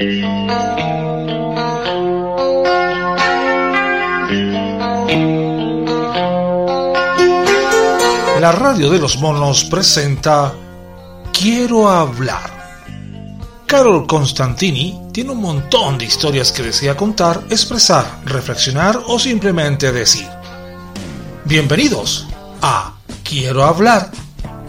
La radio de los monos presenta Quiero hablar. Carol Constantini tiene un montón de historias que desea contar, expresar, reflexionar o simplemente decir. Bienvenidos a Quiero hablar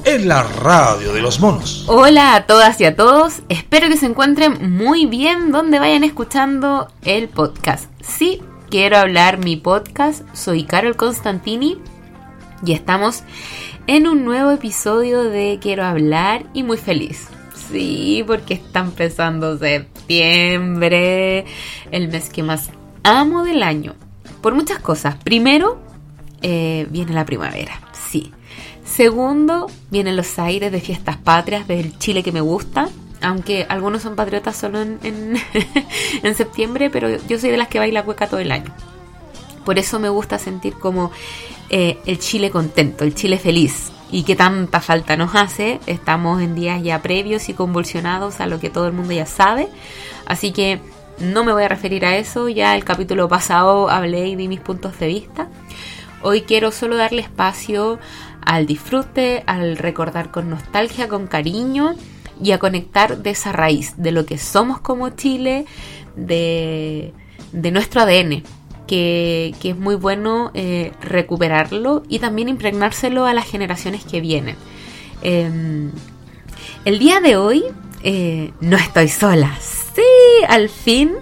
en la radio de los monos. Hola a todas y a todos, espero que se encuentren muy bien donde vayan escuchando el podcast. Sí, quiero hablar mi podcast, soy Carol Constantini y estamos en un nuevo episodio de Quiero hablar y muy feliz. Sí, porque está empezando septiembre, el mes que más amo del año. Por muchas cosas. Primero, eh, viene la primavera, sí. Segundo, vienen los aires de fiestas patrias del Chile que me gusta. Aunque algunos son patriotas solo en, en, septiembre, pero yo soy de las que baila cueca todo el año. Por eso me gusta sentir como eh, el Chile contento, el Chile feliz. Y que tanta falta nos hace. Estamos en días ya previos y convulsionados a lo que todo el mundo ya sabe. Así que no me voy a referir a eso. Ya el capítulo pasado hablé y di mis puntos de vista. Hoy quiero solo darle espacio al disfrute, al recordar con nostalgia, con cariño y a conectar de esa raíz, de lo que somos como Chile, de, de nuestro ADN, que, es muy bueno eh, recuperarlo y también impregnárselo a las generaciones que vienen. Em, el día de hoy eh, no estoy sola, sí, al fin,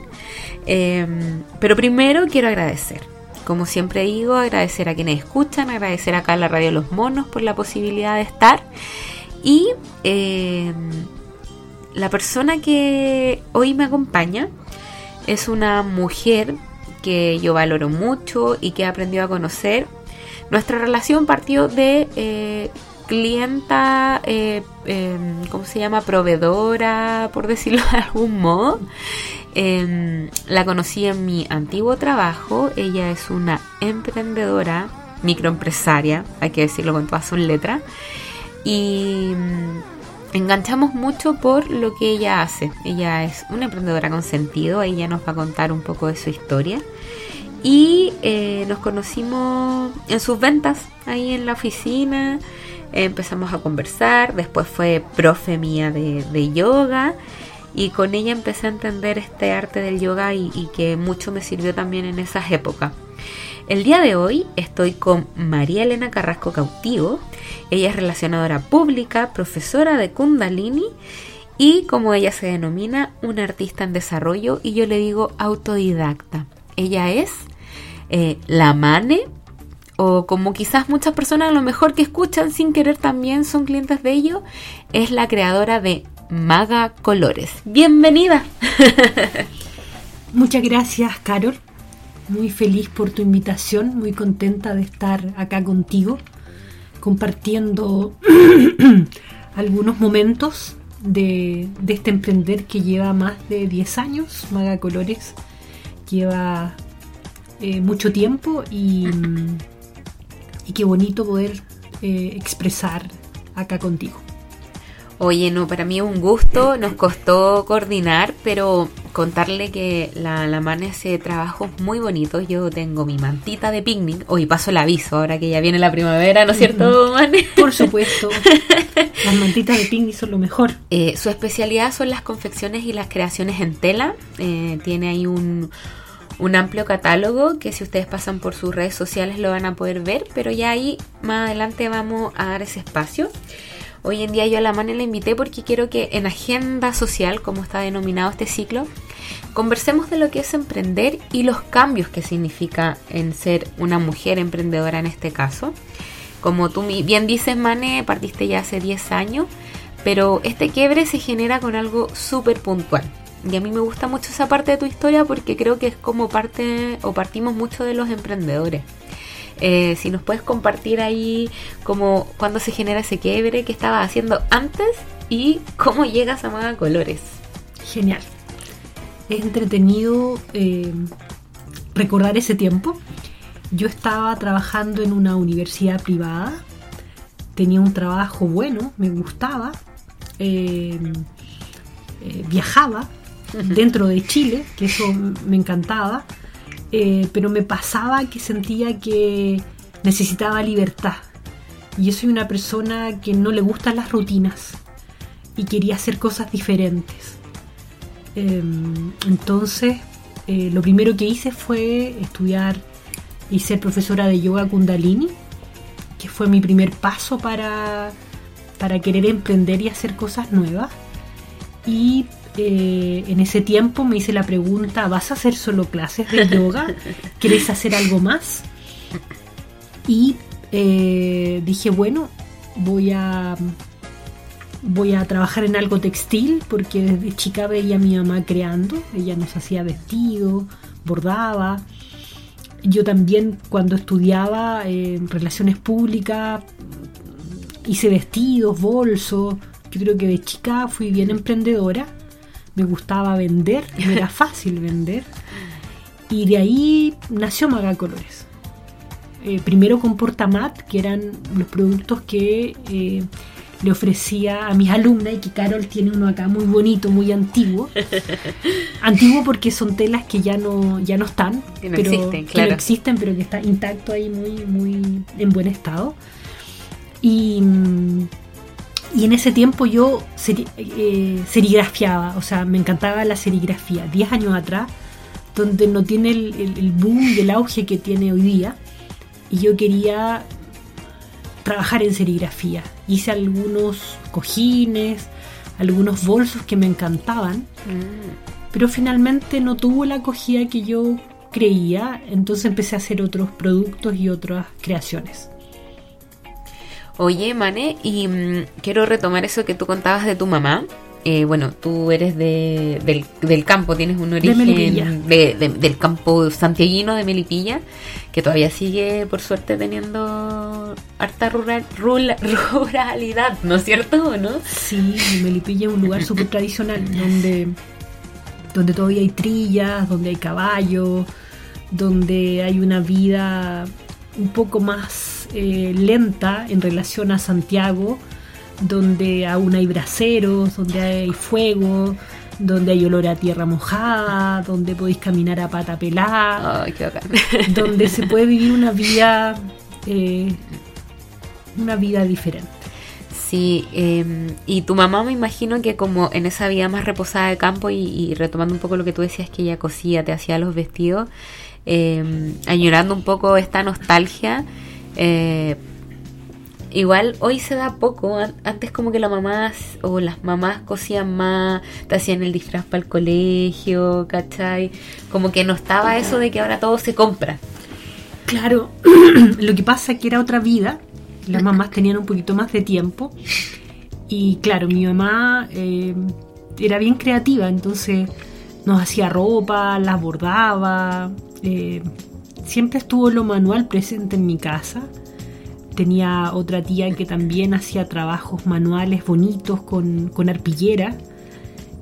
em, pero primero quiero agradecer. Como siempre digo, agradecer a quienes escuchan, agradecer acá a la Radio Los Monos por la posibilidad de estar. Y em, la persona que hoy me acompaña es una mujer que yo valoro mucho y que he aprendido a conocer. Nuestra relación partió de eh, clienta, eh, em, ¿cómo se llama? Proveedora, por decirlo de algún modo. Em, la conocí en mi antiguo trabajo. Ella es una emprendedora, microempresaria, hay que decirlo con todas sus letras. Y enganchamos mucho por lo que ella hace. Ella es una emprendedora con sentido, ella nos va a contar un poco de su historia. Y eh, nos conocimos en sus ventas, ahí en la oficina, empezamos a conversar, después fue profe mía de, yoga y con ella empecé a entender este arte del yoga y, que mucho me sirvió también en esas épocas. El día de hoy estoy con María Elena Carrasco Cautivo. Ella es relacionadora pública, profesora de Kundalini y como ella se denomina, una artista en desarrollo y yo le digo autodidacta. Ella es eh, la Mane o como quizás muchas personas a lo mejor que escuchan sin querer también son clientes de ello, es la creadora de Maga Colores. Bienvenida. Muchas gracias, Carol muy feliz por tu invitación, muy contenta de estar acá contigo, compartiendo algunos momentos de, este emprender que lleva más de 10 años, Maga Colores, lleva eh, mucho tiempo y, y, qué bonito poder eh, expresar acá contigo. Oye, no, para mí es un gusto, nos costó coordinar, pero contarle que la, la Mane hace trabajos muy bonitos. Yo tengo mi mantita de picnic, hoy paso el aviso, ahora que ya viene la primavera, ¿no es cierto, Mane? Por supuesto, las mantitas de picnic son lo mejor. Eh, su especialidad son las confecciones y las creaciones en tela. Eh, tiene ahí un, un amplio catálogo que si ustedes pasan por sus redes sociales lo van a poder ver, pero ya ahí más adelante vamos a dar ese espacio. Hoy en día yo a la mano la invité porque quiero que en agenda social, como está denominado este ciclo, conversemos de lo que es emprender y los cambios que significa en ser una mujer emprendedora en este caso. Como tú bien dices, Mane, partiste ya hace 10 años, pero este quiebre se genera con algo súper puntual. Y a mí me gusta mucho esa parte de tu historia porque creo que es como parte o partimos mucho de los emprendedores. Eh, si nos puedes compartir ahí como cuando se genera ese quiebre, qué estabas haciendo antes y cómo llegas a Maga Colores. Genial. Es entretenido eh, recordar ese tiempo. Yo estaba trabajando en una universidad privada, tenía un trabajo bueno, me gustaba, eh, viajaba dentro de Chile, que eso me encantaba, eh, pero me pasaba que sentía que necesitaba libertad. Y yo soy una persona que no le gustan las rutinas y quería hacer cosas diferentes. Em, entonces, eh, lo primero que hice fue estudiar y ser profesora de yoga kundalini, que fue mi primer paso para, para querer emprender y hacer cosas nuevas. Y eh, en ese tiempo me hice la pregunta, ¿vas a hacer solo clases de yoga? ¿Quieres hacer algo más? Y eh, dije, bueno, voy a voy a trabajar en algo textil porque desde chica veía a mi mamá creando, ella nos hacía vestidos, bordaba. Yo también cuando estudiaba en relaciones públicas hice vestidos, bolsos. Yo creo que de chica fui bien emprendedora, me gustaba vender, me era fácil vender. Y de ahí nació Maga Colores. Eh, primero con Portamat, que eran los productos que eh, le ofrecía a mis alumnas y que Carol tiene uno acá muy bonito, muy antiguo. antiguo porque son telas que ya no, ya no están, Que no pero, existen, que claro. no existen, pero que está intacto ahí, muy, muy en buen estado. Y, y en ese tiempo yo seri- eh, serigrafiaba, o sea, me encantaba la serigrafía. Diez años atrás, donde no tiene el, el- el boom y el auge que tiene hoy día. Y yo quería trabajar en serigrafía. Hice algunos cojines, algunos bolsos que me encantaban, pero finalmente no tuvo la acogida que yo creía, entonces empecé a hacer otros productos y otras creaciones. Oye, Mane, y mm, quiero retomar eso que tú contabas de tu mamá. Eh, bueno, tú eres de, del, del campo, tienes un origen de- de- del campo santiaguino de Melipilla, que todavía sigue, por suerte, teniendo harta rural, ruralidad, ¿no es cierto? ¿O no? Sí, Melipilla es un lugar súper tradicional, donde, donde todavía hay trillas, donde hay caballos, donde hay una vida un poco más eh, lenta en relación a Santiago, donde aún hay braseros, donde hay fuego, donde hay olor a tierra mojada, donde podéis caminar a pata pelada qué donde se puede vivir una vida eh, una vida diferente. Sí, eh, y tu mamá me imagino que como en esa vida más reposada de campo y, y retomando un poco lo que tú decías que ella cosía, te hacía los vestidos, eh, añorando un poco esta nostalgia, eh, igual hoy se da poco, an- antes como que la mamá o las mamás cosían más, te hacían el disfraz para el colegio, ¿cachai? Como que no estaba eso de que ahora todo se compra. Claro, lo que pasa es que era otra vida, las mamás tenían un poquito más de tiempo y claro, mi mamá eh, era bien creativa, entonces nos hacía ropa, las bordaba, eh, siempre estuvo lo manual presente en mi casa. Tenía otra tía que también hacía trabajos manuales bonitos con, con arpillera.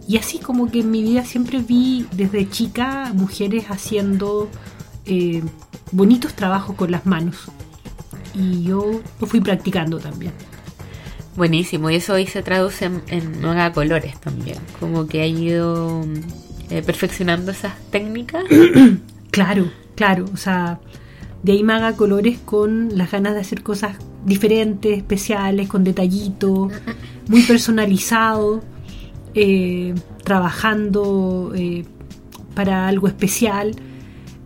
Y así como que en mi vida siempre vi desde chica mujeres haciendo eh, bonitos trabajos con las manos. Y yo lo fui practicando también. Buenísimo, y eso hoy se traduce en, en haga colores también, como que ha ido eh, perfeccionando esas técnicas. Claro, claro. O sea, de ahí me haga colores con las ganas de hacer cosas diferentes, especiales, con detallitos, muy personalizado, eh, trabajando eh, para algo especial.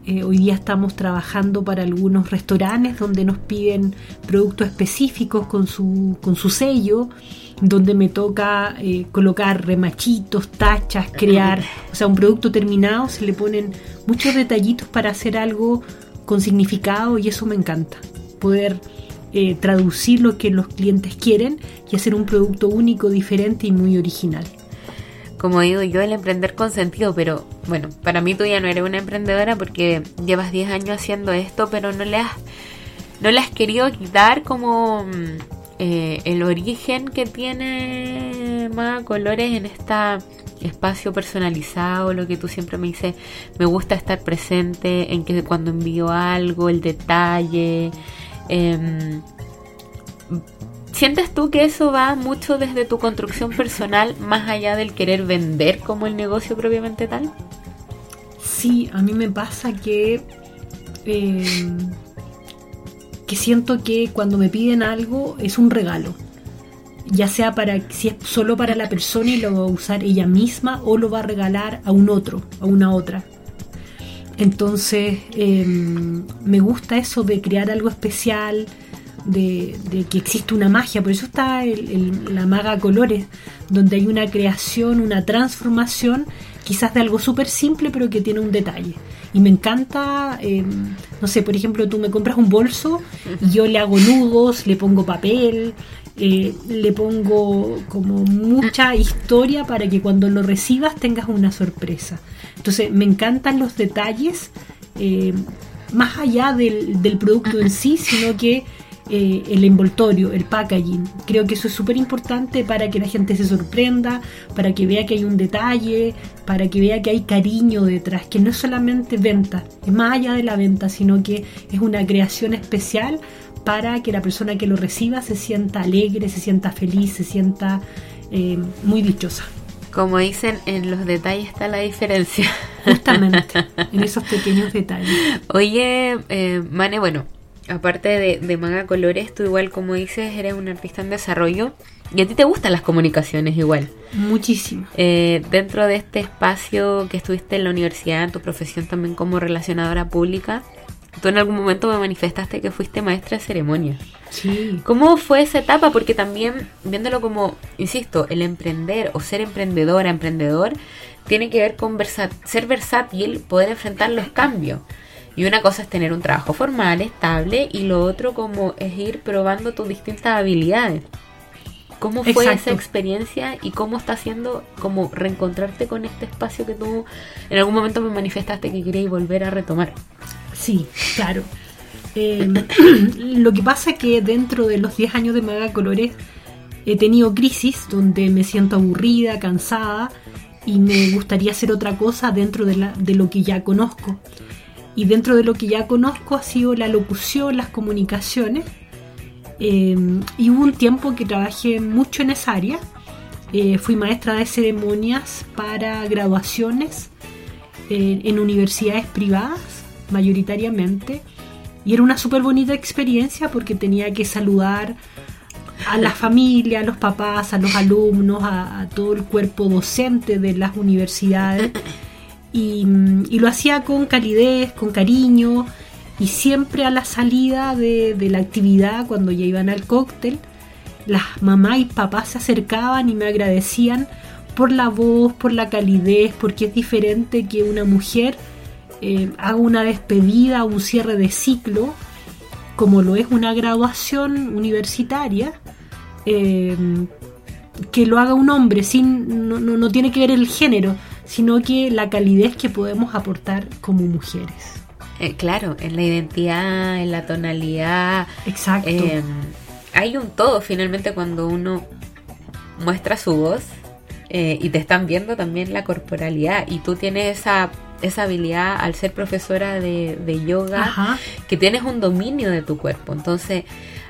Eh, hoy día estamos trabajando para algunos restaurantes donde nos piden productos específicos con su, con su sello, donde me toca eh, colocar remachitos, tachas, crear, o sea, un producto terminado, se le ponen muchos detallitos para hacer algo con significado y eso me encanta, poder eh, traducir lo que los clientes quieren y hacer un producto único, diferente y muy original. Como digo yo, el emprender con sentido, pero bueno, para mí tú ya no eres una emprendedora porque llevas 10 años haciendo esto, pero no le has, no le has querido quitar como mm, eh, el origen que tiene Maga Colores en este espacio personalizado, lo que tú siempre me dices, me gusta estar presente en que cuando envío algo, el detalle. em, ¿Sientes tú que eso va mucho desde tu construcción personal, más allá del querer vender como el negocio propiamente tal? Sí, a mí me pasa que eh, que siento que cuando me piden algo es un regalo. Ya sea para si es solo para la persona y lo va a usar ella misma o lo va a regalar a un otro, a una otra. Entonces em, me gusta eso de crear algo especial, de, que existe una magia. Por eso está la maga colores, donde hay una creación, una transformación, quizás de algo súper simple, pero que tiene un detalle. Y me encanta, em, no sé, por ejemplo, tú me compras un bolso y yo le hago nudos, le pongo papel, eh, le pongo como mucha historia para que cuando lo recibas tengas una sorpresa. Entonces, me encantan los detalles, eh, más allá del, del producto en sí, sino que eh, el envoltorio, el packaging. Creo que eso es súper importante para que la gente se sorprenda, para que vea que hay un detalle, para que vea que hay cariño detrás, que no es solamente venta, es más allá de la venta, sino que es una creación especial para que la persona que lo reciba se sienta alegre, se sienta feliz, se sienta eh, muy dichosa. Como dicen, en los detalles está la diferencia. Justamente, en esos pequeños detalles. Oye, eh, Mane, bueno, aparte de, de Maga Colores, tú igual como dices, eres un artista en desarrollo y a ti te gustan las comunicaciones igual. Muchísimo. Eh, dentro de este espacio que estuviste en la universidad, en tu profesión también como relacionadora pública, tú en algún momento me manifestaste que fuiste maestra de ceremonia. Sí. ¿Cómo fue esa etapa? Porque también, viéndolo como, insisto, el emprender o ser emprendedora, emprendedor, tiene que ver con ser versátil, poder enfrentar los cambios. Y una cosa es tener un trabajo formal, estable, y lo otro como es ir probando tus distintas habilidades. ¿Cómo fue esa experiencia y cómo está haciendo como reencontrarte con este espacio que tú en algún momento me manifestaste que querías volver a retomar? Sí, claro. Em, lo que pasa es que dentro de los 10 años de Maga Colores he tenido crisis donde me siento aburrida, cansada y me gustaría hacer otra cosa dentro de, la, de lo que ya conozco. Y dentro de lo que ya conozco ha sido la locución, las comunicaciones. Eh, y hubo un tiempo que trabajé mucho en esa área. Eh, fui maestra de ceremonias para graduaciones eh, en universidades privadas, mayoritariamente. Y era una súper bonita experiencia porque tenía que saludar a la familia, a los papás, a los alumnos, a todo el cuerpo docente de las universidades. Y, lo hacía con calidez, con cariño y siempre a la salida de, la actividad, cuando ya iban al cóctel, las mamás y papás se acercaban y me agradecían por la voz, por la calidez, porque es diferente que una mujer eh, haga una despedida, un cierre de ciclo, como lo es una graduación universitaria, eh, que lo haga un hombre, sin, no, no, no tiene que ver el género, sino que la calidez que podemos aportar como mujeres. Eh, claro, en la identidad, en la tonalidad. Exacto. Em, hay un todo finalmente cuando uno muestra su voz eh, y te están viendo también la corporalidad y tú tienes esa, esa habilidad al ser profesora de, de yoga que tienes un dominio de tu cuerpo. Entonces,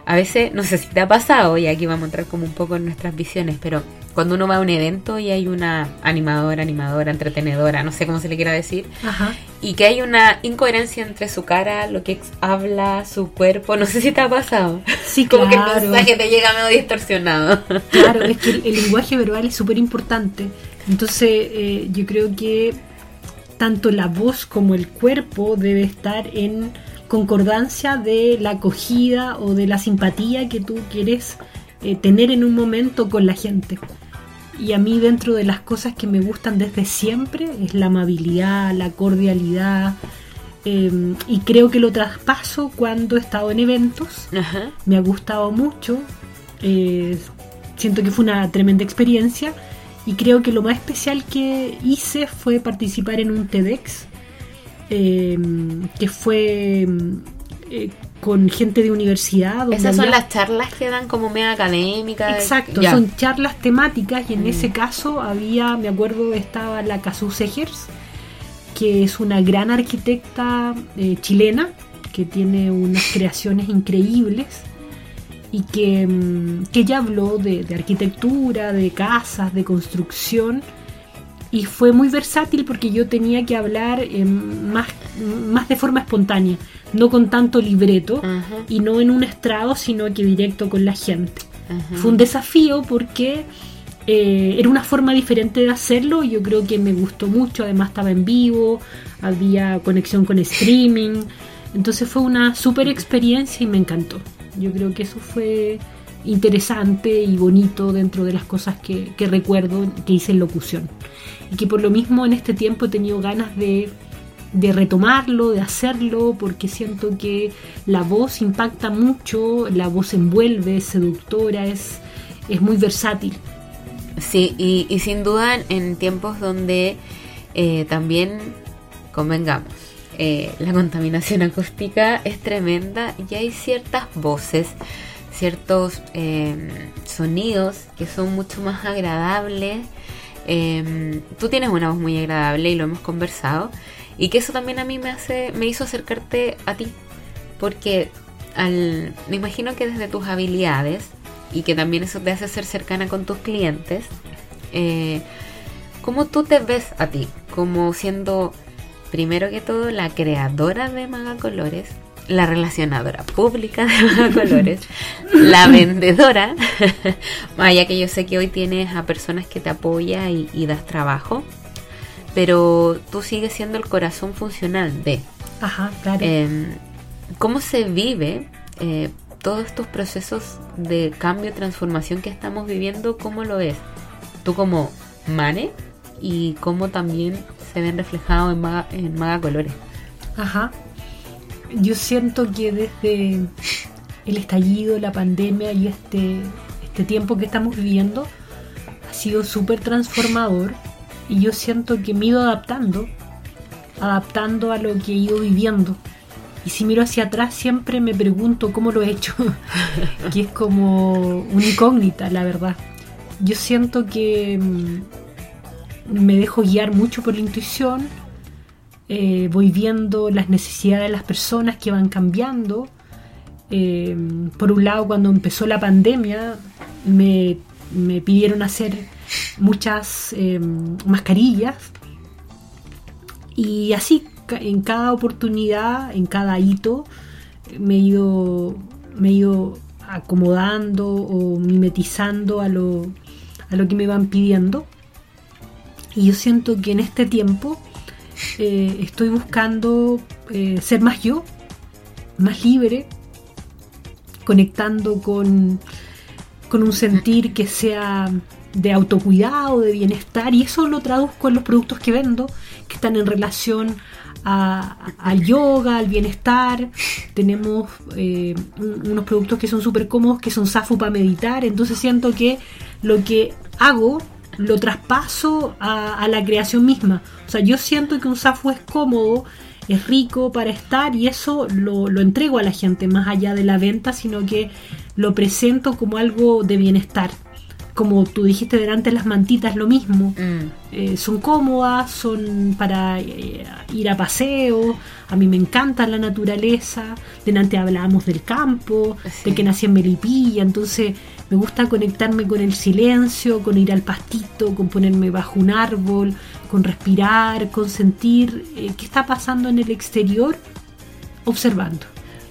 a veces, no sé si te ha pasado, y aquí vamos a entrar como un poco en nuestras visiones, pero cuando uno va a un evento y hay una animadora, animadora, entretenedora, no sé cómo se le quiera decir, y que hay una incoherencia entre su cara, lo que habla, su cuerpo, no sé si te ha pasado. Sí, como que el mensaje te llega medio distorsionado. Claro, es que el, lenguaje verbal es súper importante. Entonces, eh, yo creo que tanto la voz como el cuerpo debe estar en concordancia de la acogida o de la simpatía que tú quieres eh, tener en un momento con la gente. Y a mí dentro de las cosas que me gustan desde siempre es la amabilidad, la cordialidad. Em, y creo que lo traspaso cuando he estado en eventos. Me ha gustado mucho. Eh, siento que fue una tremenda experiencia. Y creo que lo más especial que hice fue participar en un TEDx Em, que fue em, eh, con gente de universidad. Esas son las charlas que dan como media académicas. Exacto, son charlas temáticas y en ese mm. caso había, me acuerdo, estaba la Casu Segers, que es una gran arquitecta eh, chilena que tiene unas creaciones increíbles. y que, mm, que ella habló de, de arquitectura, de casas, de construcción y fue muy versátil porque yo tenía que hablar eh, más, más de forma espontánea, no con tanto libreto y no en un estrado, sino que directo con la gente. Fue un desafío porque eh, era una forma diferente de hacerlo yo creo que me gustó mucho, además estaba en vivo, había conexión con streaming, entonces fue una super experiencia y me encantó. Yo creo que eso fue interesante y bonito dentro de las cosas que, que recuerdo que hice en locución. Y que por lo mismo en este tiempo he tenido ganas de, de retomarlo, de hacerlo, porque siento que la voz impacta mucho, la voz envuelve, es seductora, es, es muy versátil. Sí, y, sin duda en tiempos donde eh, también, convengamos, eh, la contaminación acústica es tremenda y hay ciertas voces, ciertos eh, sonidos que son mucho más agradables. Eh, tú tienes una voz muy agradable y lo hemos conversado y que eso también a mí me hace, me hizo acercarte a ti, porque al, me imagino que desde tus habilidades y que también eso te hace ser cercana con tus clientes, eh, ¿cómo tú te ves a ti? Como siendo, primero que todo, la creadora de Maga Colores, la relacionadora pública de Maga Colores, la vendedora, vaya que yo sé que hoy tienes a personas que te apoyan y, y das trabajo, pero tú sigues siendo el corazón funcional de... Ajá, claro. Eh, ¿Cómo se vive eh, todos estos procesos de cambio, transformación que estamos viviendo? ¿Cómo lo ves? Tú como Mane y cómo también se ven reflejados en Maga, en Maga Colores. Ajá. Yo siento que desde el estallido, la pandemia y este, este tiempo que estamos viviendo ha sido súper transformador y yo siento que me he ido adaptando, adaptando a lo que he ido viviendo. Y si miro hacia atrás siempre me pregunto cómo lo he hecho, que es como una incógnita, la verdad. Yo siento que mm, me dejo guiar mucho por la intuición, eh, voy viendo las necesidades de las personas que van cambiando. Eh, por un lado, cuando empezó la pandemia, me, me pidieron hacer muchas eh, mascarillas y así en cada oportunidad, en cada hito, me he ido, me he acomodando o mimetizando a lo, a lo que me van pidiendo. Y yo siento que en este tiempo eh, estoy buscando eh, ser más yo, más libre, conectando con, con un sentir que sea de autocuidado, de bienestar, y eso lo traduzco en los productos que vendo, que están en relación a- al yoga, al bienestar. Tenemos eh, un- unos productos que son súper cómodos, que son Safu para meditar, entonces siento que lo que hago lo traspaso a, a la creación misma. O sea, yo siento que un Safu es cómodo, es rico para estar y eso lo, lo entrego a la gente más allá de la venta, sino que lo presento como algo de bienestar. Como tú dijiste delante, las mantitas lo mismo. Mm. Eh, son cómodas, son para eh, ir a paseo. A mí me encanta la naturaleza. Delante hablábamos del campo, Sí. de que nací en Melipilla. Entonces me gusta conectarme con el silencio, con ir al pastito, con ponerme bajo un árbol, con respirar, con sentir eh, qué está pasando en el exterior, observando.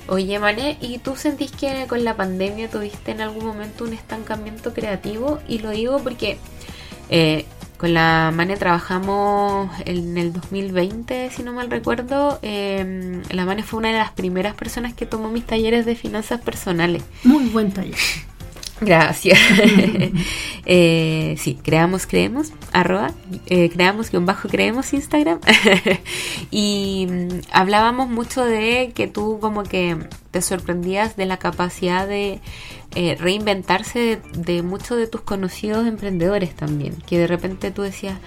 Oye, Mané, ¿y tú sentís que con la pandemia tuviste en algún momento un estancamiento creativo? Y lo digo porque eh, con la Mane trabajamos en el 2020, si no mal recuerdo. Eh, la Mane fue una de las primeras personas que tomó mis talleres de finanzas personales. Muy buen taller. Gracias. eh, sí, creamos, creemos, arroba, eh, creamos guion bajo, creemos Instagram. y mm, hablábamos mucho de que tú como que te sorprendías de la capacidad de eh, reinventarse de, de muchos de tus conocidos emprendedores también. Que de repente tú decías,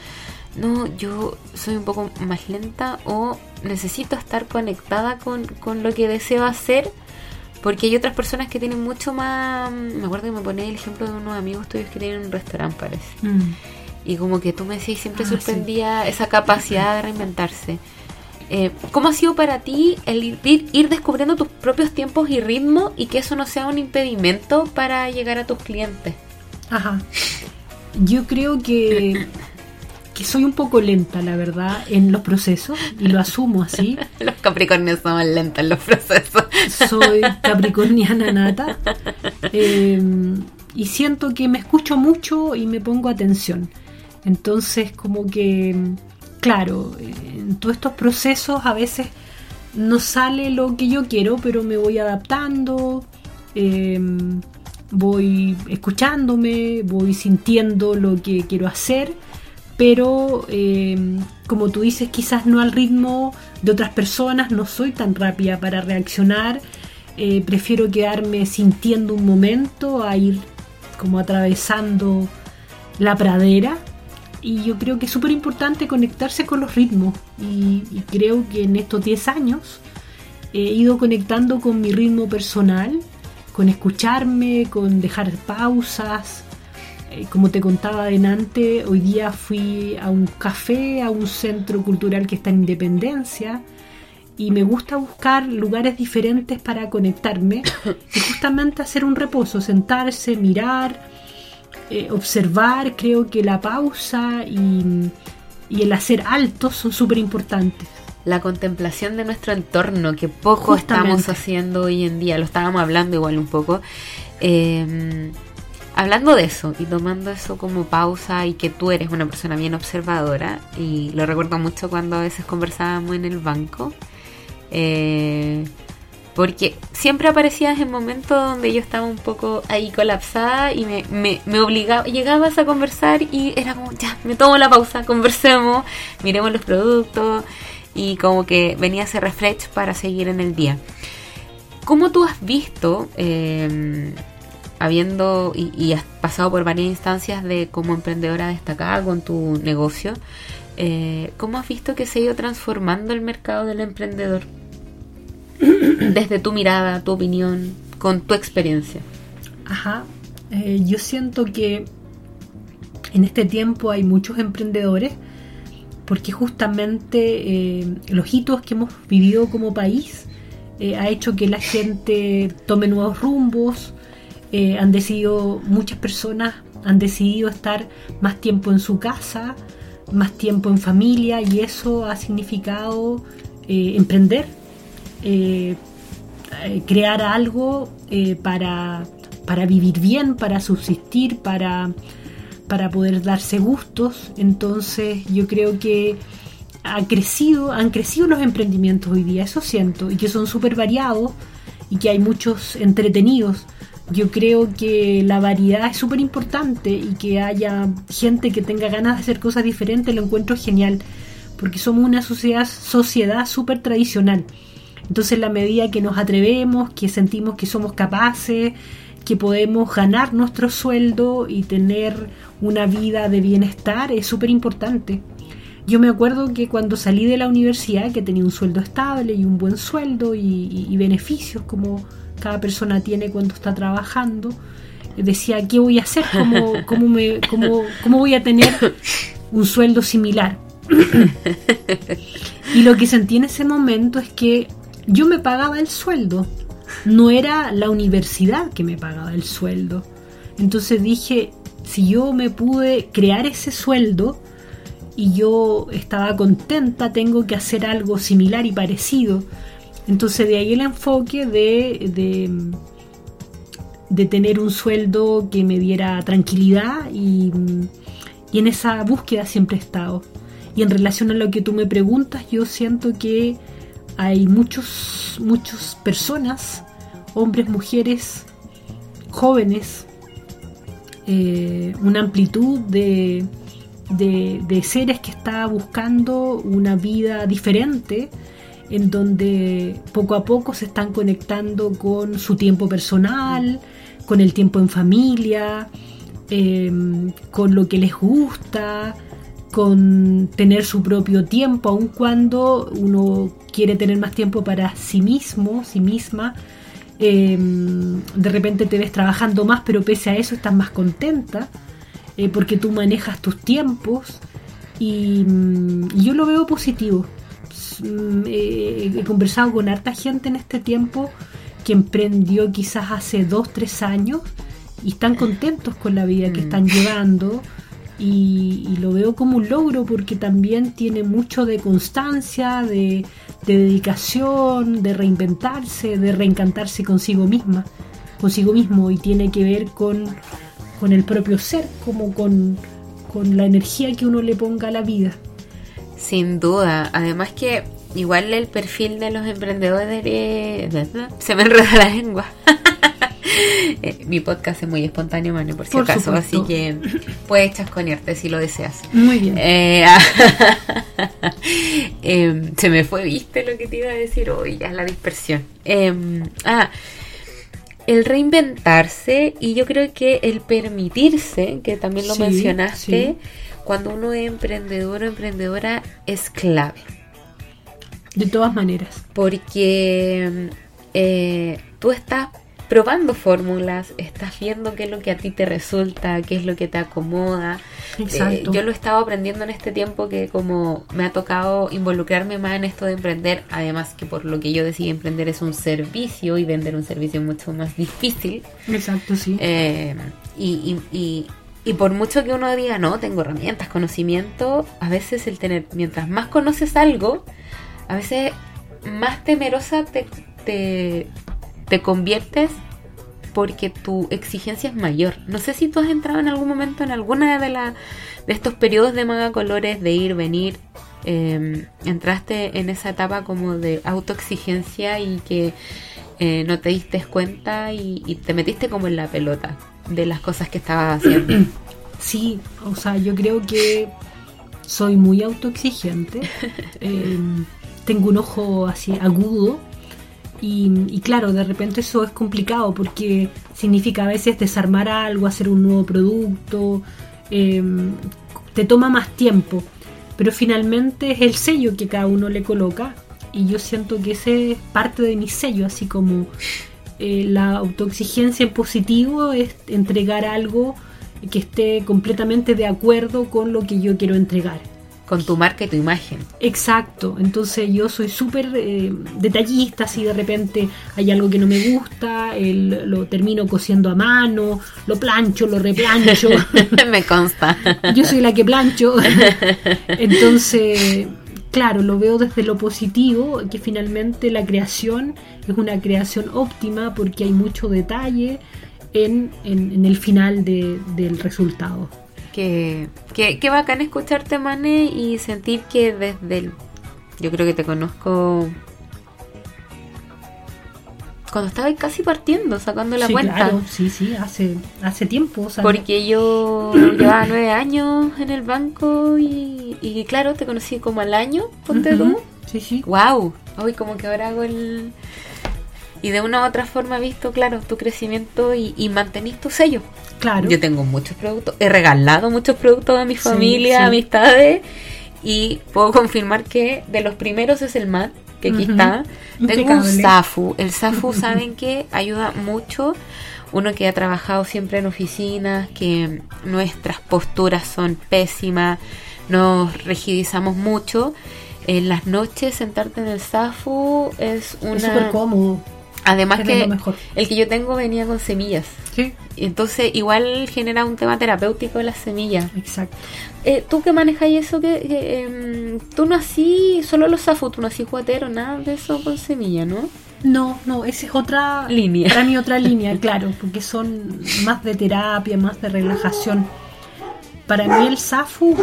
no, yo soy un poco más lenta o necesito estar conectada con, con lo que deseo hacer porque hay otras personas que tienen mucho más. Me acuerdo que me ponía el ejemplo de unos amigos tuyos que tienen un restaurante, parece. Mm. Y como que tú me decías, siempre Ah, sorprendía esa capacidad de reinventarse. Eh, ¿Cómo ha sido para ti el ir, ir descubriendo tus propios tiempos y ritmos y que eso no sea un impedimento para llegar a tus clientes? Ajá. Yo creo que, que soy un poco lenta, la verdad, en los procesos y lo asumo así. Los capricornios somos lentos en los procesos. Soy capricorniana nata eh, y siento que me escucho mucho y me pongo atención. Entonces, como que, claro, en todos estos procesos a veces no sale lo que yo quiero, pero me voy adaptando. Eh, voy escuchándome, voy sintiendo lo que quiero hacer, pero eh, como tú dices, quizás no al ritmo de otras personas, no soy tan rápida para reaccionar, eh, prefiero quedarme sintiendo un momento a ir como atravesando la pradera. Y yo creo que es súper importante conectarse con los ritmos. Y, y creo que en estos 10 años he ido conectando con mi ritmo personal, con escucharme, con dejar pausas. Eh, como te contaba adelante, hoy día fui a un café, a un centro cultural que está en Independencia y me gusta buscar lugares diferentes para conectarme y justamente hacer un reposo, sentarse, mirar, eh, observar. Creo que la pausa y, y el hacer altos son súper importantes la contemplación de nuestro entorno, que poco estamos haciendo hoy en día, lo estábamos hablando igual un poco. Eh, hablando de eso y tomando eso como pausa y que tú eres una persona bien observadora, y lo recuerdo mucho cuando a veces conversábamos en el banco, eh, porque siempre aparecías en momentos donde yo estaba un poco ahí colapsada y me, me, obligaba, llegabas a conversar y era como, ya, me tomo la pausa, conversemos, miremos los productos y como que venía ese refresh para seguir en el día. ¿Cómo tú has visto, eh, habiendo y, has pasado por varias instancias de como emprendedora destacada con tu negocio, eh, cómo has visto que se ha ido transformando el mercado del emprendedor? Desde tu mirada, tu opinión, con tu experiencia. Ajá, eh, yo siento que en este tiempo hay muchos emprendedores porque justamente eh, los hitos que hemos vivido como país eh, ha hecho que la gente tome nuevos rumbos, eh, han decidido, muchas personas han decidido estar más tiempo en su casa, más tiempo en familia y eso ha significado emprender, crear algo para, para vivir bien, para subsistir, para para poder darse gustos. Entonces yo creo que ha crecido, han crecido los emprendimientos hoy día, eso siento, y que son súper variados y que hay muchos entretenidos. Yo creo que la variedad es súper importante y que haya gente que tenga ganas de hacer cosas diferentes, lo encuentro genial, porque somos una sociedad sociedad súper tradicional. Entonces, en la medida que nos atrevemos, que sentimos que somos capaces, que podemos ganar nuestro sueldo y tener una vida de bienestar es súper importante. Yo me acuerdo que cuando salí de la universidad, que tenía un sueldo estable y un buen sueldo y, beneficios como cada persona tiene cuando está trabajando, decía, ¿qué voy a hacer? ¿Cómo, cómo, me, cómo, cómo voy a tener un sueldo similar? y lo que sentí en ese momento es que yo me pagaba el sueldo, no era la universidad que me pagaba el sueldo. Entonces dije, si yo me pude crear ese sueldo y yo estaba contenta, tengo que hacer algo similar y parecido. Entonces de ahí el enfoque de, de, de tener un sueldo que me diera tranquilidad y, en esa búsqueda siempre he estado. Y en relación a lo que tú me preguntas, yo siento que hay muchos, muchas personas, hombres, mujeres, jóvenes, eh, una amplitud de, de, seres que está buscando una vida diferente, en donde poco a poco se están conectando con su tiempo personal, con el tiempo en familia, em, con lo que les gusta, con tener su propio tiempo, aun cuando uno quiere tener más tiempo para sí mismo, sí misma. Em, de repente te ves trabajando más, pero pese a eso estás más contenta, eh, porque tú manejas tus tiempos. Y, mm, y, yo lo veo positivo. Mm, eh, he conversado con harta gente en este tiempo que emprendió quizás hace dos, tres años y están contentos con la vida que Mm. están llevando y, y lo veo como un logro porque también tiene mucho de constancia, de, de dedicación, de reinventarse, de reencantarse consigo misma, consigo mismo y tiene que ver con, con el propio ser, como con, con la energía que uno le ponga a la vida. Sin duda. Además que igual el perfil de los emprendedores eh, se me enreda la lengua. Eh, Mi podcast es muy espontáneo, Manu, por si Por acaso, supuesto. así que puedes chasconearte si lo deseas. Muy bien. Eh, em, se me fue, viste lo que te iba a decir hoy, ya es la dispersión. Em, ah, el reinventarse y yo creo que el permitirse, que también lo Sí, mencionaste, sí. Cuando uno es emprendedor o emprendedora es clave. De todas maneras. Porque eh, tú estás probando fórmulas, estás viendo qué es lo que a ti te resulta, qué es lo que te acomoda. Exacto. Eh, yo lo he estado aprendiendo en este tiempo que como me ha tocado involucrarme más en esto de emprender, además que por lo que yo decidí emprender es un servicio y vender un servicio es mucho más difícil. Exacto, sí. Eh, y, y- y- y por mucho que uno diga, no, tengo herramientas, conocimiento, a veces el tener, mientras más conoces algo, a veces más temerosa te, te, te conviertes porque tu exigencia es mayor. No sé si tú has entrado en algún momento en alguna de, la, de estos periodos de maga colores, de ir, venir, eh, entraste en esa etapa como de autoexigencia y que eh, no te diste cuenta y te metiste como en la pelota de las cosas que estabas haciendo. Sí, o sea, yo creo que soy muy autoexigente. Eh, tengo un ojo así agudo. Y, y claro, de repente eso es complicado porque significa a veces desarmar algo, hacer un nuevo producto. eh, te toma más tiempo. Pero finalmente es el sello que cada uno le coloca. Y yo siento que ese es parte de mi sello, así como eh, la autoexigencia en positivo es entregar algo que esté completamente de acuerdo con lo que yo quiero entregar. Con tu marca y tu imagen. Exacto, entonces yo soy súper eh, detallista, si de repente hay algo que no me gusta, el- lo termino cosiendo a mano, lo plancho, lo replancho. Me consta. Yo soy la que plancho. Entonces, claro, lo veo desde lo positivo, que finalmente la creación es una creación óptima porque hay mucho detalle en, en- el final de- del resultado. Que, que, qué bacán escucharte, Mane, y sentir que desde el... Yo creo que te conozco... Cuando estabas casi partiendo, sacando la sí, cuenta. claro, sí, sí, hace, hace tiempo. o sea, Porque yo llevaba nueve años en el banco y, y claro, te conocí como al año, ponte ujú, tú. Sí, sí. Wow, hoy como que ahora hago el... Y de una u otra forma he visto, claro, tu crecimiento y, y mantenís tu sello. Claro. Yo tengo muchos productos, he regalado muchos productos a mi Sí, familia, sí. amistades, y puedo confirmar que de los primeros es el MAT, que aquí está. Tengo un. SAFU. El SAFU, ¿saben que Ayuda mucho. Uno que ha trabajado siempre en oficinas, que nuestras posturas son pésimas, nos rigidizamos mucho. En las noches sentarte en el SAFU es una... Es súper cómodo. Además que mejor. el que yo tengo venía con semillas. Sí, Entonces igual genera un tema terapéutico de las semillas. exacto. Eh, tú que manejas eso, que, que, em, tú no así, solo los zafos, tú no así juguetero, nada de eso con semilla, ¿no? No, no, esa es otra Línea. Para mí otra línea, claro, porque son más de terapia, más de relajación. Para mí el SAFU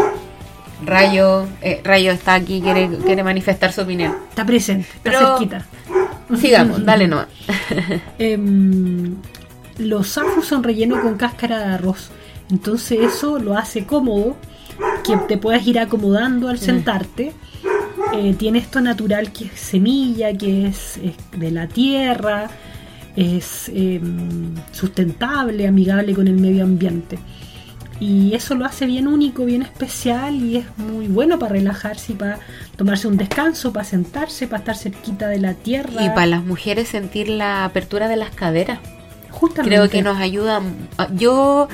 Rayo, eh, Rayo está aquí, quiere, quiere manifestar su opinión. está presente, está Pero- cerquita. Sigamos, dale nomás. Em, los SAFU son rellenos con cáscara de arroz. Entonces eso lo hace cómodo, que te puedas ir acomodando al sentarte. Eh, tiene esto natural que es semilla, que es, es de la tierra, es em, sustentable, amigable con el medio ambiente. Y eso lo hace bien único, bien especial y es muy bueno para relajarse y para tomarse un descanso, para sentarse, para estar cerquita de la tierra. Y para las mujeres sentir la apertura de las caderas. Justamente. Creo que nos ayuda. Yo,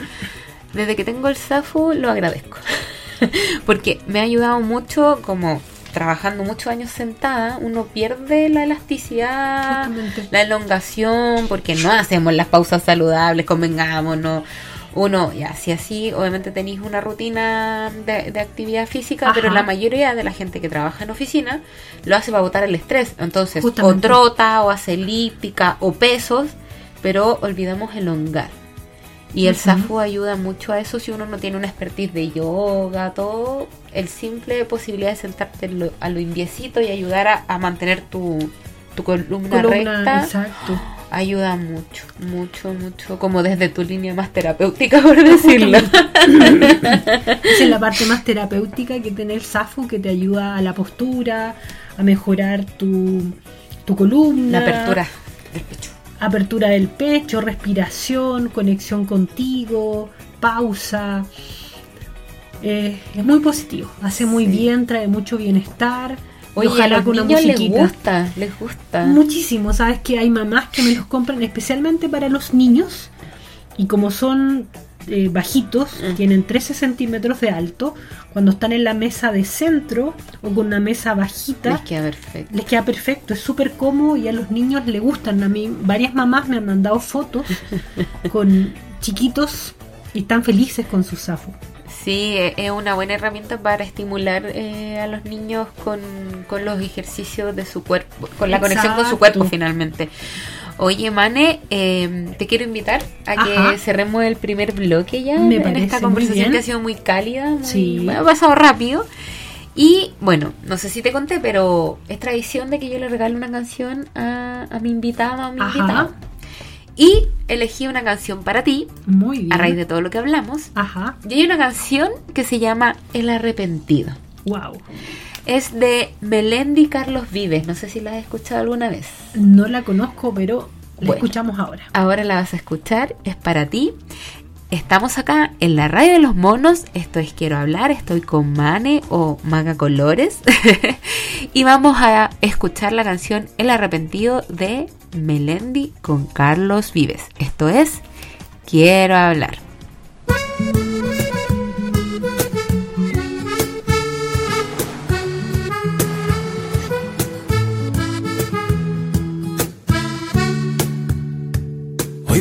desde que tengo el SAFU, lo agradezco. Porque me ha ayudado mucho como trabajando muchos años sentada, uno pierde la elasticidad, la elongación, porque no hacemos las pausas saludables, convengamos, no. Uno, ya, si así, obviamente tenéis una rutina de, de actividad física, pero la mayoría de la gente que trabaja en oficina lo hace para botar el estrés. Entonces, Justamente. o trota, o hace elíptica, o pesos, pero olvidamos elongar. Y el. SAFU ayuda mucho a eso si uno no tiene una expertise de yoga, todo. El simple posibilidad de sentarte en lo- a lo indiecito y ayudar a, a mantener tu, tu columna, Columna, recta exacto. ayuda mucho, mucho, mucho. Como desde tu línea más terapéutica, por decirlo. Esa es la parte más terapéutica que tiene el SAFU, que te ayuda a la postura, a mejorar tu, tu columna. La apertura del pecho. Apertura del pecho, respiración, conexión contigo, pausa. Eh, es muy positivo, hace muy Sí. bien, trae mucho bienestar. Oye, a ojalá los con una niños les gusta, les gusta. Muchísimo, sabes que hay mamás que me los compran especialmente para los niños y como son eh, bajitos, Mm. tienen 13 centímetros de alto, cuando están en la mesa de centro o con una mesa bajita, Les queda perfecto. les queda perfecto, es súper cómodo y a los niños les gustan. A mí varias mamás me han mandado fotos con chiquitos y están felices con su zafo. Sí, e- es una buena herramienta para estimular eh, a los niños con, con los ejercicios de su cuerpo, con la conexión con su cuerpo finalmente. Oye, Mane, eh, te quiero invitar a que Ajá. cerremos el primer bloque ya Me en parece esta muy conversación bien. que ha sido muy cálida, muy, Sí. bueno, ha pasado rápido. Y bueno, no sé si te conté, pero es tradición de que yo le regale una canción a, a mi invitada o a mi Ajá. invitado. Y elegí una canción para ti, Muy bien. a raíz de todo lo que hablamos. Ajá, Y hay una canción que se llama El Arrepentido. wow. Es de Melendi Carlos Vives. No sé si la has escuchado alguna vez. No la conozco, pero la Bueno. escuchamos ahora. Ahora la vas a escuchar. Es para ti. Estamos acá en la radio de los monos. Esto es Quiero hablar. Estoy con Mane o Maga Colores. y vamos a escuchar la canción El Arrepentido de Melendi con Carlos Vives. Esto es Quiero hablar.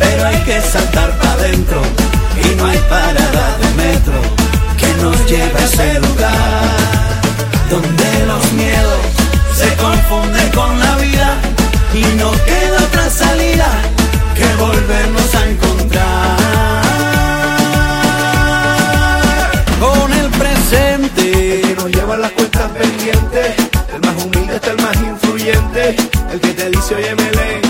pero hay que saltar para adentro y no hay parada de metro que nos lleve a ese lugar donde los miedos se confunden con la vida y no queda otra salida que volvernos a encontrar con el presente. que nos lleva las cuentas pendientes. El más humilde está el más influyente. El que te dice, oye, Melén,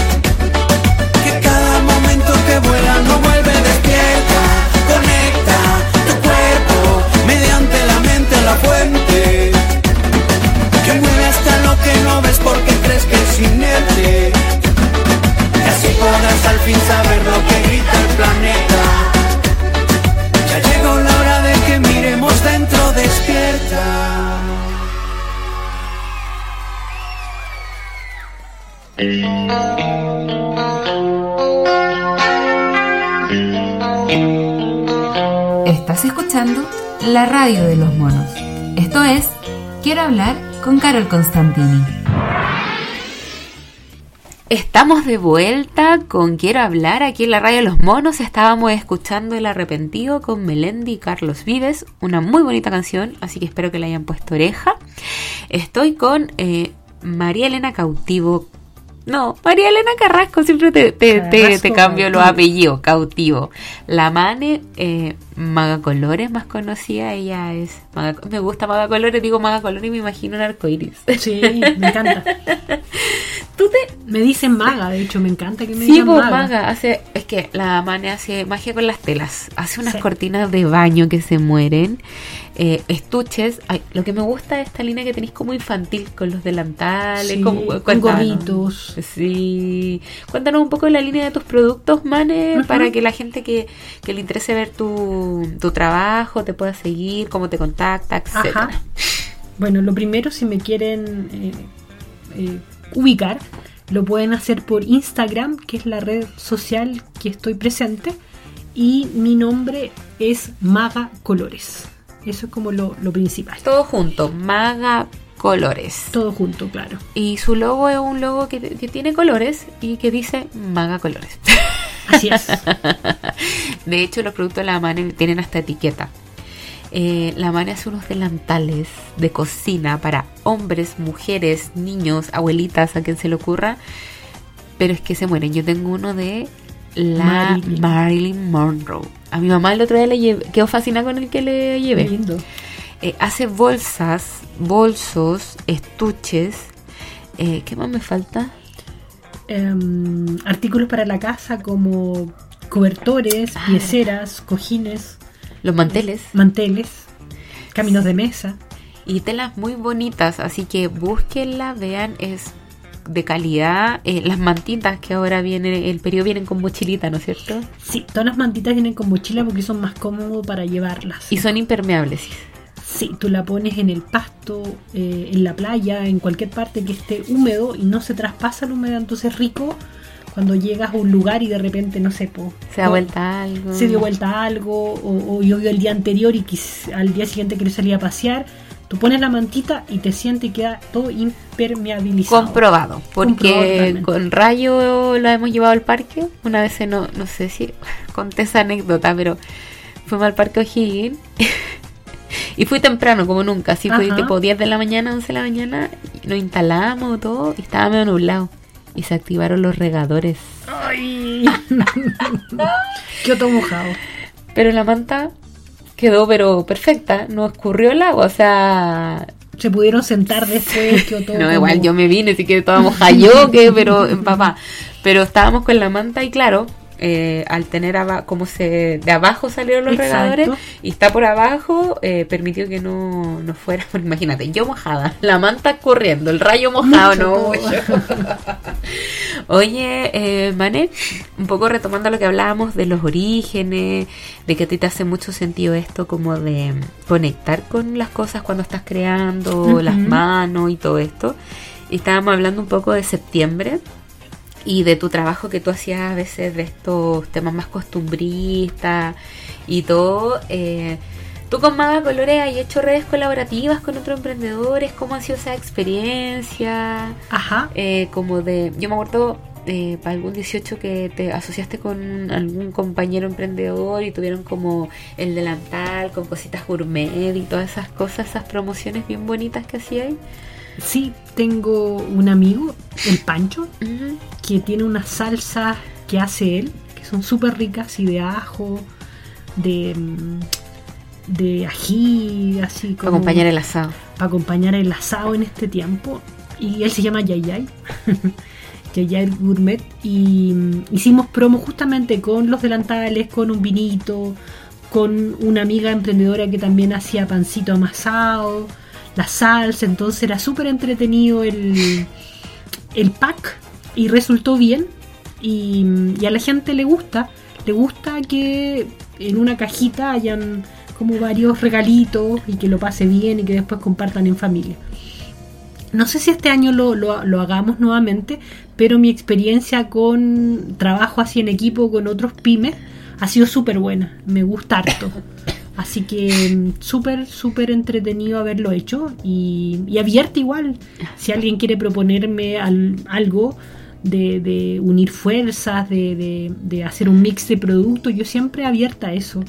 Fin saber lo que grita el planeta. Ya llegó la hora de que miremos dentro despierta. Estás escuchando la radio de los monos. Esto es Quiero hablar con Carol Constantini. Estamos de vuelta con Quiero hablar aquí en la radio los monos. Estábamos escuchando El arrepentido con Melendi y Carlos Vives, una muy bonita canción, así que espero que le hayan puesto oreja. Estoy con eh, María Elena Cautivo. No, María Elena Carrasco, siempre te, te, te- te cambio los apellidos, cautivo. La Mane, eh, Maga Colores, más conocida, ella es. Maga- me gusta Maga Colores, digo Maga Colores y me imagino un arco iris. Sí, me encanta. Tú te, Me dicen maga, de hecho, me encanta que me Sí, digan maga. maga. Hace, es que la Mane hace magia con las telas. Hace unas Sí. cortinas de baño que se mueren. Eh, estuches. Ay, lo que me gusta de esta línea que tenéis como infantil, con los delantales. Sí, como, con gorritos. Sí. Cuéntanos un poco de la línea de tus productos, Mane, para que la gente que, que le interese ver tu, tu trabajo te pueda seguir, cómo te contacta, etc. Ajá. Bueno, lo primero, si me quieren eh, eh, ubicar, lo pueden hacer por Instagram, que es la red social que estoy presente. Y mi nombre es Maga Colores. Eso es como lo, lo principal. Todo junto, Maga Colores. Todo junto, claro. Y su logo es un logo que, que tiene colores y que dice Maga Colores. Así es. De hecho, los productos de la Mane tienen hasta etiqueta. Eh, la Mane hace unos delantales de cocina para hombres, mujeres, niños, abuelitas, a quien se le ocurra. Pero es que se mueren. Yo tengo uno de la Marilyn. Marilyn, Monroe. A mi mamá el otro día le llevé, quedó fascinada con el que le llevé. Lindo. Eh, hace bolsas, bolsos, estuches. Eh, ¿Qué más me falta? Em, artículos para la casa como cobertores, Ah. pieceras, cojines, Los manteles. manteles, caminos de mesa. Y telas muy bonitas, así que búsquenla, vean, es de calidad. Eh, las mantitas que ahora vienen, el periodo vienen con mochilita, ¿no es cierto? Sí, todas las mantitas vienen con mochila porque son más cómodos para llevarlas. Y son impermeables. Sí, tú la pones en el pasto, eh, en la playa, en cualquier parte que esté húmedo y no se traspasa la humedad, entonces es rico cuando llegas a un lugar y de repente, no sé, po, Se o- vuelta algo. se dio vuelta algo o, o llovió el día anterior y quis- al día siguiente quieres salir a pasear, tú pones la mantita y te sientes y queda todo impermeabilizado. Comprobado, porque con Rayo la hemos llevado al parque. Una vez, no, no sé si conté esa anécdota, pero fuimos al parque O'Higgins y fui temprano, como nunca. Así fue Ajá. tipo 10 de la mañana, 11 de la mañana. Y nos instalamos todo y estaba medio nublado. Y se activaron los regadores. Ay. Todo mojado. Pero la manta quedó pero perfecta, no escurrió el agua, o sea, Se pudieron sentar después, quedó todo no, como- igual yo me vine, así que estábamos yo que pero papá. Pero estábamos con la manta y claro, eh, al tener como se de abajo salieron los Exacto. regadores y está por abajo, eh, permitió que no, no fuera, imagínate, yo mojada, la manta corriendo, el rayo mojado, Mucho no mucho. Oye, eh, Mané, un poco retomando lo que hablábamos de los orígenes, de que a ti te hace mucho sentido esto como de conectar con las cosas cuando estás creando, las manos y todo esto. Y estábamos hablando un poco de septiembre y de tu trabajo que tú hacías a veces de estos temas más costumbristas y todo. eh, Tú con Maga Colores has hecho redes colaborativas con otros emprendedores. ¿Cómo ha sido esa experiencia? Ajá. Eh, como de, yo me acuerdo eh, para algún 18 que te asociaste con algún compañero emprendedor y tuvieron como el delantal con cositas gourmet y todas esas cosas, esas promociones bien bonitas que hacían. Sí, tengo un amigo, el Pancho, que tiene unas salsas que hace él, que son súper ricas y de ajo, de, mm, de ají, así Para como acompañar el asado. para acompañar el asado en este tiempo. Y él se llama Yayay. Yayay Gourmet. Y mm, hicimos promo justamente con los delantales, con un vinito, con una amiga emprendedora que también hacía pancito amasado, la salsa. Entonces era súper entretenido el, el pack y resultó bien. Y, a la gente le gusta. Le gusta que en una cajita hayan como varios regalitos y que lo pase bien y que después compartan en familia. No sé si este año lo, lo- lo hagamos nuevamente, pero mi experiencia con trabajo así en equipo con otros pymes ha sido súper buena. Me gusta harto. Así que mm, súper, súper entretenido haberlo hecho y, y abierta igual. Si alguien quiere proponerme al- algo de, de unir fuerzas, de, de- de hacer un mix de productos, yo siempre abierta a eso.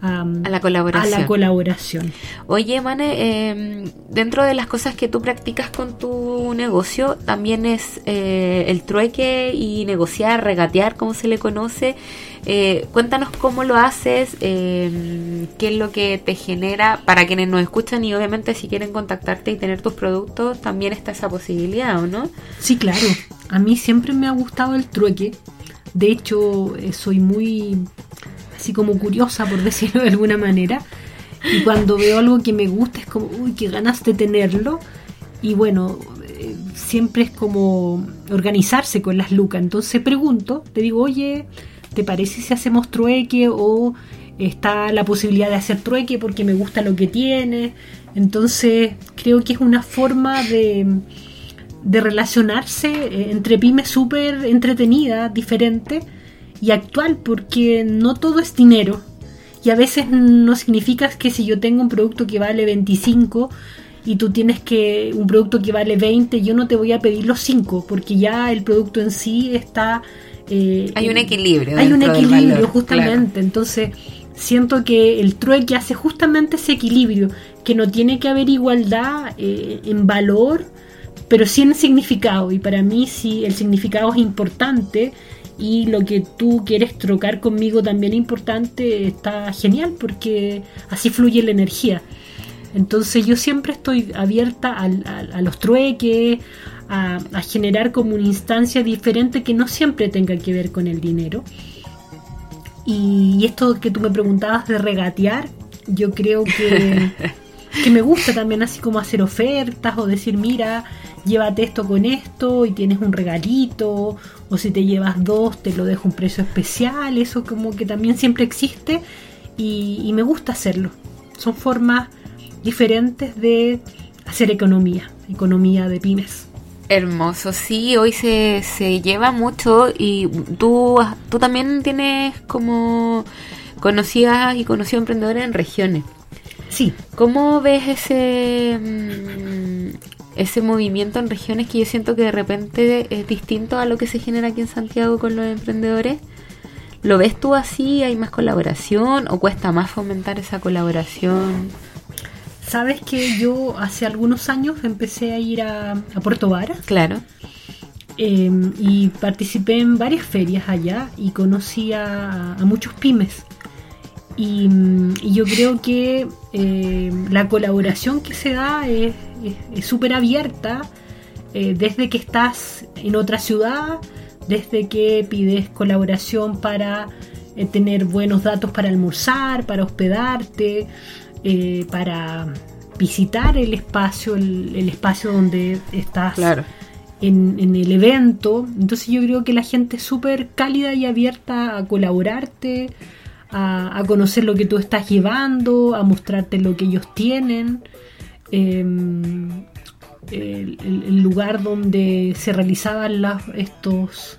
A, A la colaboración. A la colaboración. Oye, Mane, eh, dentro de las cosas que tú practicas con tu negocio, también es eh, el trueque y negociar, regatear, como se le conoce. Eh, cuéntanos cómo lo haces, eh, qué es lo que te genera para quienes nos escuchan y obviamente si quieren contactarte y tener tus productos, también está esa posibilidad, ¿o no? Sí, claro. A mí siempre me ha gustado el trueque. De hecho, eh, soy muy así como curiosa, por decirlo de alguna manera. Y cuando veo algo que me gusta es como, uy, qué ganas de tenerlo. Y bueno, eh, siempre es como organizarse con las lucas. Entonces pregunto, te digo, oye, ¿te parece si hacemos trueque? O está la posibilidad de hacer trueque porque me gusta lo que tiene. Entonces creo que es una forma de de relacionarse eh, entre pymes súper entretenida, diferente y actual, porque no todo es dinero. Y a veces no significa que si yo tengo un producto que vale 25 y tú tienes que un producto que vale 20, yo no te voy a pedir los 5, porque ya el producto en sí está... eh, Hay un equilibrio Hay un equilibrio, valor, justamente. Entonces, siento que el trueque hace justamente ese equilibrio, que no tiene que haber igualdad eh, en valor, pero sí en significado. Y para mí sí, el significado es importante y lo que tú quieres trocar conmigo también es importante, está genial porque así fluye la energía. Entonces yo siempre estoy abierta a, los trueques, a, a generar como una instancia diferente que no siempre tenga que ver con el dinero. Y esto que tú me preguntabas de regatear, yo creo que, que me gusta también así como hacer ofertas o decir, mira, llévate esto con esto y tienes un regalito, o si te llevas dos te lo dejo un precio especial, eso como que también siempre existe y, y me gusta hacerlo. Son formas diferentes de hacer economía, economía de pymes. Hermoso, sí, hoy se, se lleva mucho y tú, tú también tienes como conocidas y conocidos emprendedores en regiones. Sí, ¿Cómo ves ese, mm, ese movimiento en regiones que yo siento que de repente es distinto a lo que se genera aquí en Santiago con los emprendedores? ¿Lo ves tú así? ¿Hay más colaboración o cuesta más fomentar esa colaboración? Sabes que yo hace algunos años empecé a ir a, a Puerto Varas Claro. eh, y participé en varias ferias allá y conocí a, a muchos pymes. Y, mm, y yo creo que eh, la colaboración que se da es súper abierta eh, desde que estás en otra ciudad, desde que pides colaboración para eh, tener buenos datos para almorzar, para hospedarte, eh, para visitar el espacio, el, el espacio donde estás Claro. en, en el evento. Entonces yo creo que la gente es súper cálida y abierta a colaborarte, a, a conocer lo que tú estás llevando, a mostrarte lo que ellos tienen. Em, el, el- el lugar donde se realizaban las, estos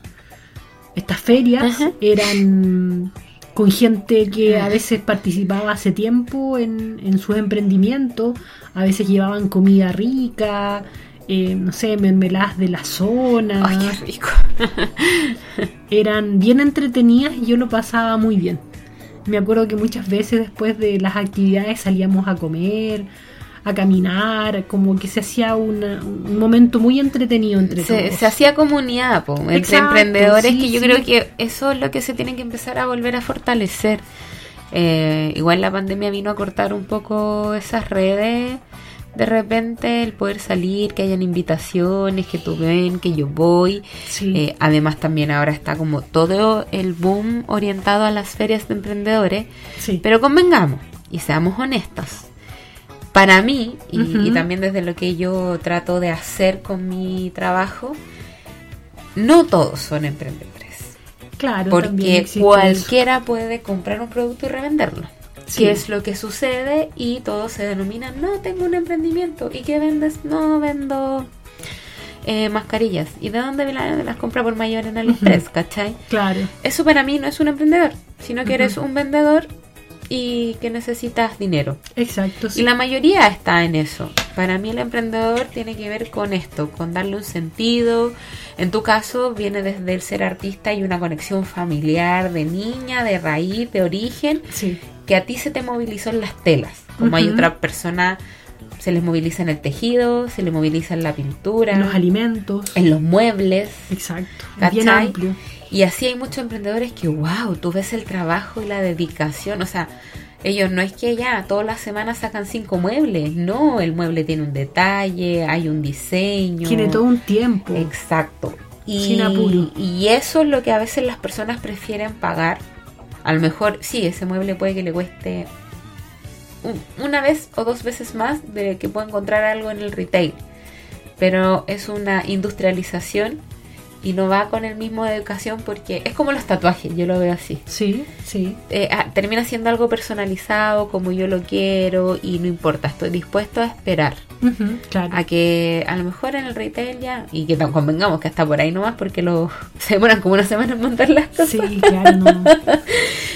estas ferias Ajá. eran con gente que a veces participaba hace tiempo en, en sus emprendimientos, a veces llevaban comida rica, eh, no sé, mermeladas de la zona. Ay, qué rico. Eran bien entretenidas y yo lo pasaba muy bien. Me acuerdo que muchas veces después de las actividades salíamos a comer, a caminar, como que se hacía una- un momento muy entretenido entre Se, todos. se hacía comunidad po, entre Exacto, emprendedores sí, que yo sí. creo que eso es lo que se tiene que empezar a volver a fortalecer. Eh, igual la pandemia vino a cortar un poco esas redes. De repente el poder salir, que hayan invitaciones, que tú ven, que yo voy. Sí. Eh, además también ahora está como todo el boom orientado a las ferias de emprendedores. Pero convengamos y seamos honestos. Para mí, y, también desde lo que yo trato de hacer con mi trabajo, no todos son emprendedores. claro, Porque eso. cualquiera puede comprar un producto y revenderlo. Sí. Que es lo que sucede y todos se denominan, no, tengo un emprendimiento. ¿Y qué vendes? No, vendo eh, mascarillas. ¿Y de dónde la- las compra por mayor en AliExpress? ¿Cachai? Claro, Eso para mí no es un emprendedor, sino que eres un vendedor y que necesitas dinero. exacto. sí. Y la mayoría está en eso. Para mí el emprendedor tiene que ver con esto, con darle un sentido. En tu caso viene desde el ser artista y una conexión familiar de niña, de raíz, de origen, Sí, que a ti se te movilizó en las telas. Como hay otra persona, se les moviliza en el tejido, se les moviliza en la pintura, en los alimentos. en los muebles. Exacto. Bien amplio. Y así hay muchos emprendedores que, wow, tú ves el trabajo y la dedicación. O sea, ellos no es que ya todas las semanas sacan cinco muebles. No, el mueble tiene un detalle, hay un diseño. Tiene todo un tiempo. Exacto. Y, Sin apuro. y eso es lo que a veces las personas prefieren pagar. A lo mejor, sí, ese mueble puede que le cueste un- una vez o dos veces más de que pueda encontrar algo en el retail. Pero es una industrialización y no va con el mismo de educación porque es como los tatuajes, yo lo veo así. Sí, sí. Eh, ah, termina siendo algo personalizado como yo lo quiero y no importa, estoy dispuesto a esperar claro. a que a lo mejor en el retail ya y que tan- convengamos que hasta por ahí nomás porque lo se demoran como una semana en montar las cosas. Sí, claro, no.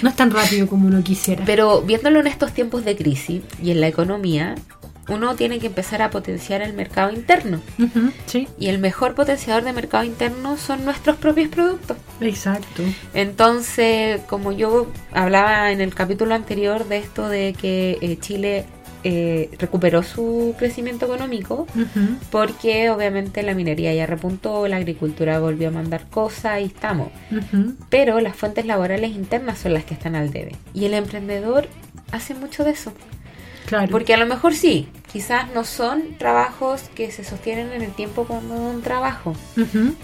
No es tan rápido como uno quisiera. Pero viéndolo en estos tiempos de crisis y en la economía, uno tiene que empezar a potenciar el mercado interno. Sí, Y el mejor potenciador de mercado interno son nuestros propios productos. exacto. Entonces, como yo hablaba en el capítulo anterior de esto de que eh, Chile eh, recuperó su crecimiento económico, porque obviamente la minería ya repuntó, la agricultura volvió a mandar cosas y estamos. Pero las fuentes laborales internas son las que están al debe. Y el emprendedor hace mucho de eso. Claro. Porque a lo mejor sí, quizás no son trabajos que se sostienen en el tiempo como un trabajo.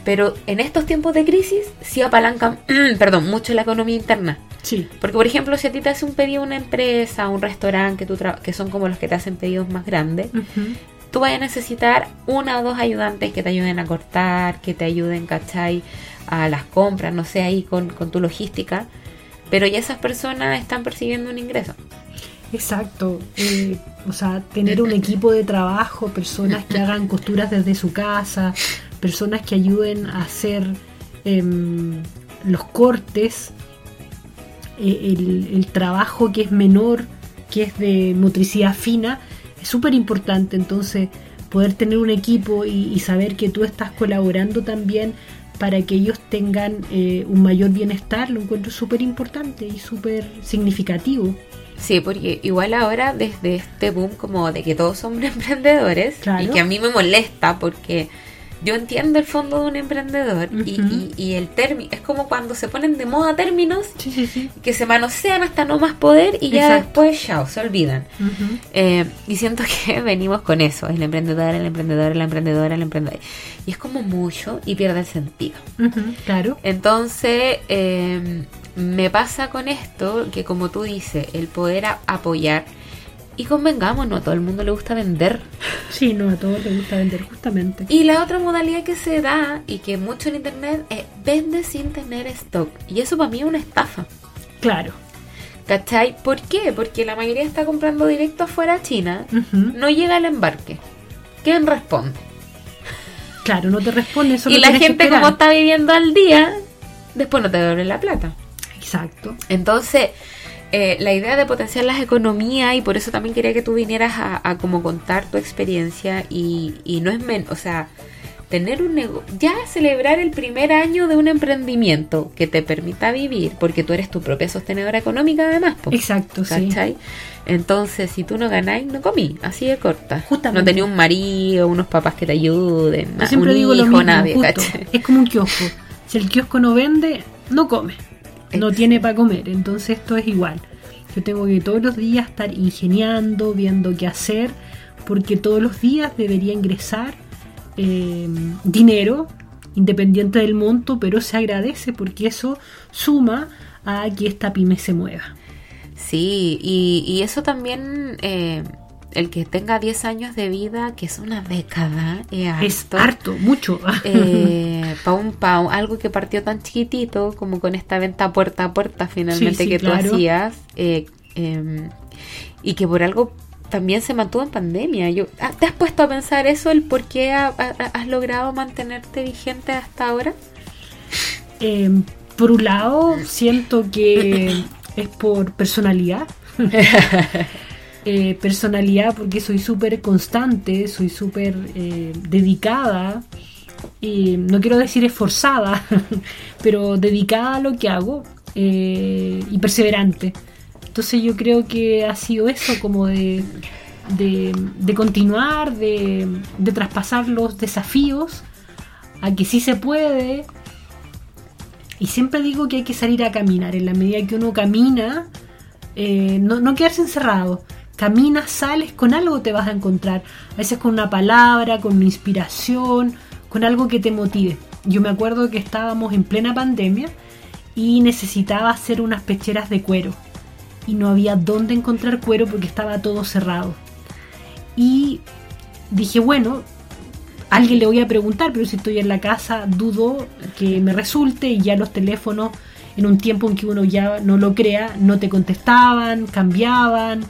Pero en estos tiempos de crisis sí apalancan, perdón, mucho la economía interna. Sí, Porque, por ejemplo, si a ti te hace un pedido una empresa, un restaurante, que, tú que son como los que te hacen pedidos más grandes, ujú, tú vas a necesitar una o dos ayudantes que te ayuden a cortar, que te ayuden, ¿cachai? A las compras, no sé, ahí con, con tu logística. Pero ya esas personas están percibiendo un ingreso. Exacto. Eh, o sea, tener un equipo de trabajo, personas que hagan costuras desde su casa, personas que ayuden a hacer em, los cortes, eh, el, trabajo que es menor, que es de motricidad fina, es súper importante. Entonces, poder tener un equipo y, y saber que tú estás colaborando también para que ellos tengan eh, un mayor bienestar, lo encuentro súper importante y súper significativo. Sí, porque igual ahora desde este boom como de que todos somos emprendedores Claro. y que a mí me molesta porque yo entiendo el fondo de un emprendedor y, y- y el término es como cuando se ponen de moda términos Sí, sí, sí. que se manosean hasta no más poder y ya Exacto. después chao, se olvidan. Eh, y siento que venimos con eso, el emprendedor, el emprendedor, el emprendedor, el emprendedor. Y es como mucho y pierde el sentido. Claro. Entonces, eh, me pasa con esto que como tú dices, el poder apoyar y convengamos, no a todo el mundo le gusta vender. Sí, no, a todos les gusta vender justamente. Y la otra modalidad que se da y que mucho en internet es vende sin tener stock. Y eso para mí es una estafa. Claro. ¿Cachai? ¿Por qué? Porque la mayoría está comprando directo afuera a China. No llega el embarque. ¿Quién responde? Claro, no te responde eso. y la gente como está viviendo al día, después no te devuelve la plata. Exacto. Entonces, eh, la idea de potenciar las economías y por eso también quería que tú vinieras a, a como contar tu experiencia y, y no es menos, o sea, tener un negocio, ya celebrar el primer año de un emprendimiento que te permita vivir, porque tú eres tu propia sostenedora económica además, po, Exacto, sí. ¿cachai? Entonces, si tú no ganáis, no comí, así de corta. Justamente. No tenía un marido, unos papás que te ayuden, Yo siempre un digo hijo, lo mismo, nadie, justo. Es como un kiosco. Si el kiosco no vende, no come. No Ex- tiene para comer. Entonces esto es igual. Yo tengo que todos los días estar ingeniando, viendo qué hacer, porque todos los días debería ingresar eh, dinero, independiente del monto, pero se agradece porque eso suma a que esta pyme se mueva. Sí, y, y eso también, eh, el que tenga 10 años de vida, que es una década, es Es harto. mucho. Eh, pa' un pa' un- algo que partió tan chiquitito como con esta venta puerta a puerta finalmente Sí, sí, que claro. tú hacías eh, em, y que por algo también se mantuvo en pandemia. Yo, ah, ¿Te has puesto a pensar eso, el por qué ha- ha- has logrado mantenerte vigente hasta ahora? Eh, por un lado, siento que es por personalidad. Eh, personalidad porque soy súper constante, soy súper eh, dedicada. Y no quiero decir esforzada, pero dedicada a lo que hago eh, y perseverante. Entonces yo creo que ha sido eso como de, de, continuar, de, de traspasar los desafíos a que sí se puede, y siempre digo que hay que salir a caminar. En la medida que uno camina, no, no quedarse encerrado. Caminas, sales, con algo te vas a encontrar. A veces con una palabra, con una inspiración, con algo que te motive. Yo me acuerdo que estábamos en plena pandemia y necesitaba hacer unas pecheras de cuero. Y no había dónde encontrar cuero porque estaba todo cerrado. Y dije, bueno, alguien le voy a preguntar, pero si estoy en la casa dudo que me resulte y ya los teléfonos en un tiempo en que uno ya no lo crea, no te contestaban, cambiaban.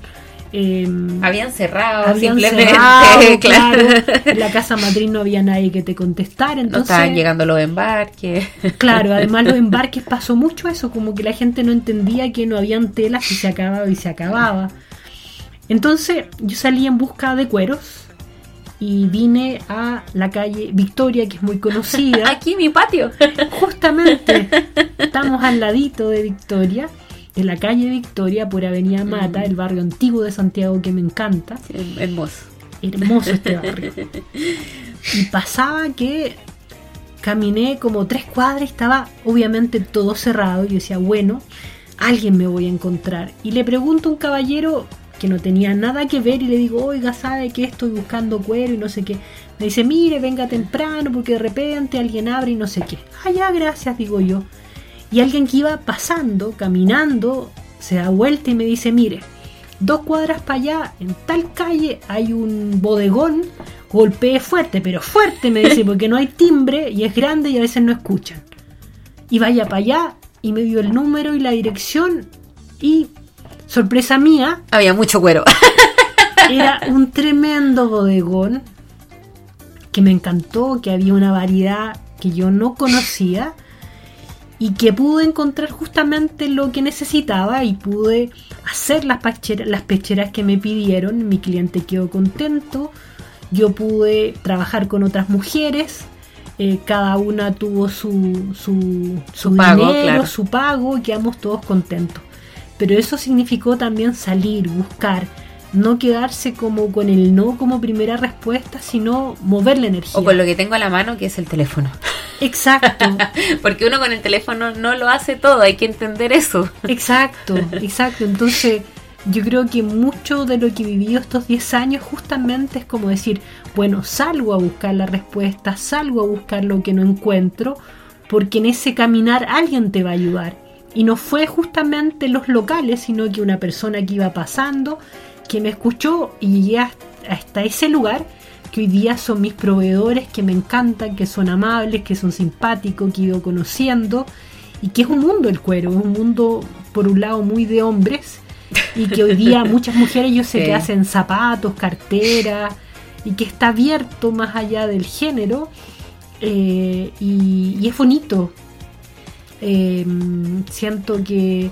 Em, Habían cerrado habían simplemente, cerrado, claro. En la casa matriz no había nadie que te contestara. No Entonces, estaban llegando los embarques. Claro, además los embarques pasó mucho eso, como que la gente no entendía que no habían telas y se acababa y se acababa. Entonces yo salí en busca de cueros y vine a la calle Victoria, que es muy conocida. Aquí mi patio. Justamente estamos al ladito de Victoria, de la calle Victoria por Avenida Mata, el barrio antiguo de Santiago que me encanta. Hermoso. Hermoso este barrio. Y pasaba que caminé como tres cuadras y estaba obviamente todo cerrado. Y yo decía, bueno, alguien me voy a encontrar. Y le pregunto a un caballero que no tenía nada que ver y le digo, oiga, ¿sabe que estoy buscando cuero y no sé qué? Me dice, mire, venga temprano porque de repente alguien abre y no sé qué. Ah, ya, gracias, digo yo. Y alguien que iba pasando, caminando, se da vuelta y me dice, mire, dos cuadras para allá, en tal calle hay un bodegón, golpee fuerte, pero fuerte, me dice, porque no hay timbre y es grande y a veces no escuchan. Y vaya para allá y me dio el número y la dirección y, sorpresa mía, Había mucho cuero. era un tremendo bodegón que me encantó, que había una variedad que yo no conocía y que pude encontrar justamente lo que necesitaba y pude hacer las, pechera- las pecheras que me pidieron. Mi cliente quedó contento. Yo pude trabajar con otras mujeres. eh, cada una tuvo su, su, Su pago, dinero, claro. su pago y quedamos todos contentos. Pero eso significó también salir, buscar, no quedarse como con el no como primera respuesta, sino mover la energía. O con lo que tengo a la mano, que es el teléfono. Exacto, Porque uno con el teléfono no lo hace todo, hay que entender eso. exacto, exacto. Entonces, yo creo que mucho de lo que he vivido estos 10 años justamente es como decir, bueno, salgo a buscar la respuesta, salgo a buscar lo que no encuentro, porque en ese caminar alguien te va a ayudar. Y no fue justamente los locales, sino que una persona que iba pasando, que me escuchó y llegué hasta- ese lugar que hoy día son mis proveedores, que me encantan, que son amables, que son simpáticos, que he ido conociendo, y que es un mundo el cuero, es un mundo por un lado muy de hombres, y que hoy día muchas mujeres yo sé Sí. que hacen zapatos, carteras, y que está abierto más allá del género, eh, y, y es bonito. eh, siento que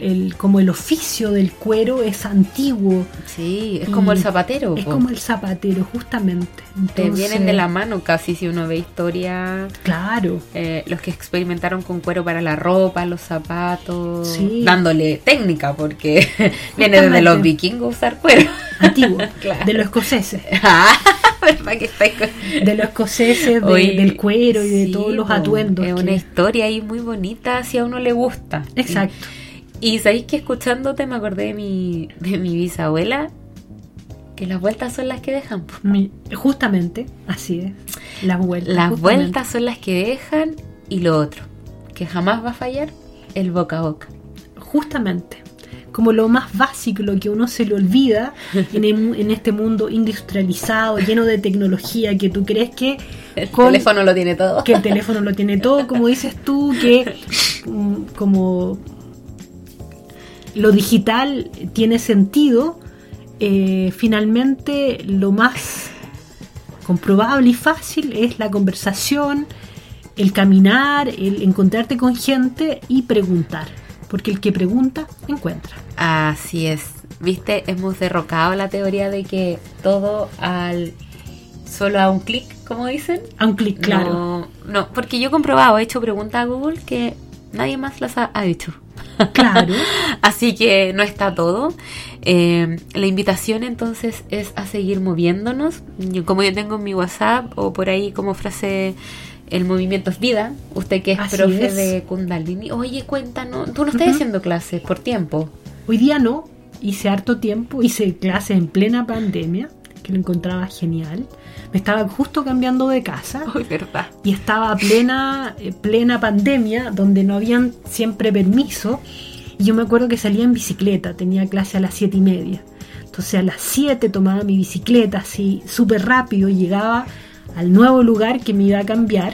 el, como el oficio del cuero es antiguo. Sí, es como el zapatero. Es po. como el zapatero, justamente. Te Entonces, vienen de la mano casi si uno ve historia. Claro, eh, los que experimentaron con cuero para la ropa, los zapatos, Sí. dándole técnica, porque viene desde los vikingos usar cuero. antiguo. Claro. De los escoceses. Ah, ¿verdad que está con- De los escoceses, de- del cuero y de todos los atuendos. Es que- una historia ahí muy bonita si a uno le gusta. Exacto. Y, y sabéis que escuchándote me acordé de mi, de mi bisabuela, que las vueltas son las que dejan. Mi- justamente, así es. Las vueltas. Las justamente. vueltas son las que dejan y lo otro, que jamás va a fallar, el boca a boca. Justamente. Como lo más básico, lo que uno se le olvida en, el- en este mundo industrializado, lleno de tecnología, que tú crees que El con- teléfono lo tiene todo. que el teléfono lo tiene todo, como dices tú, que mm, como lo digital tiene sentido, eh, finalmente lo más comprobable y fácil es la conversación, el caminar, el encontrarte con gente y preguntar, porque el que pregunta encuentra. Así es. Viste, hemos derrocado la teoría de que todo al solo a un clic, como dicen. A un clic, claro. No, no, porque yo he comprobado, he hecho preguntas a Google que nadie más las ha, ha hecho. Claro. Así que no está todo. Eh, la invitación entonces es a seguir moviéndonos. Yo- como yo tengo en mi WhatsApp o por ahí como frase el movimiento es vida, usted que es Así profe es. de Kundalini, oye, cuéntanos, tú no estás haciendo clases por tiempo. Hoy día no, hice harto tiempo, hice clases en plena pandemia, que lo encontraba genial. Me estaba justo cambiando de casa verdad. y estaba plena, eh, plena pandemia, donde no habían siempre permiso. Y yo me acuerdo que salía en bicicleta, tenía clase a las siete y media. Entonces a las 7 tomaba mi bicicleta así súper rápido, llegaba al nuevo lugar que me iba a cambiar.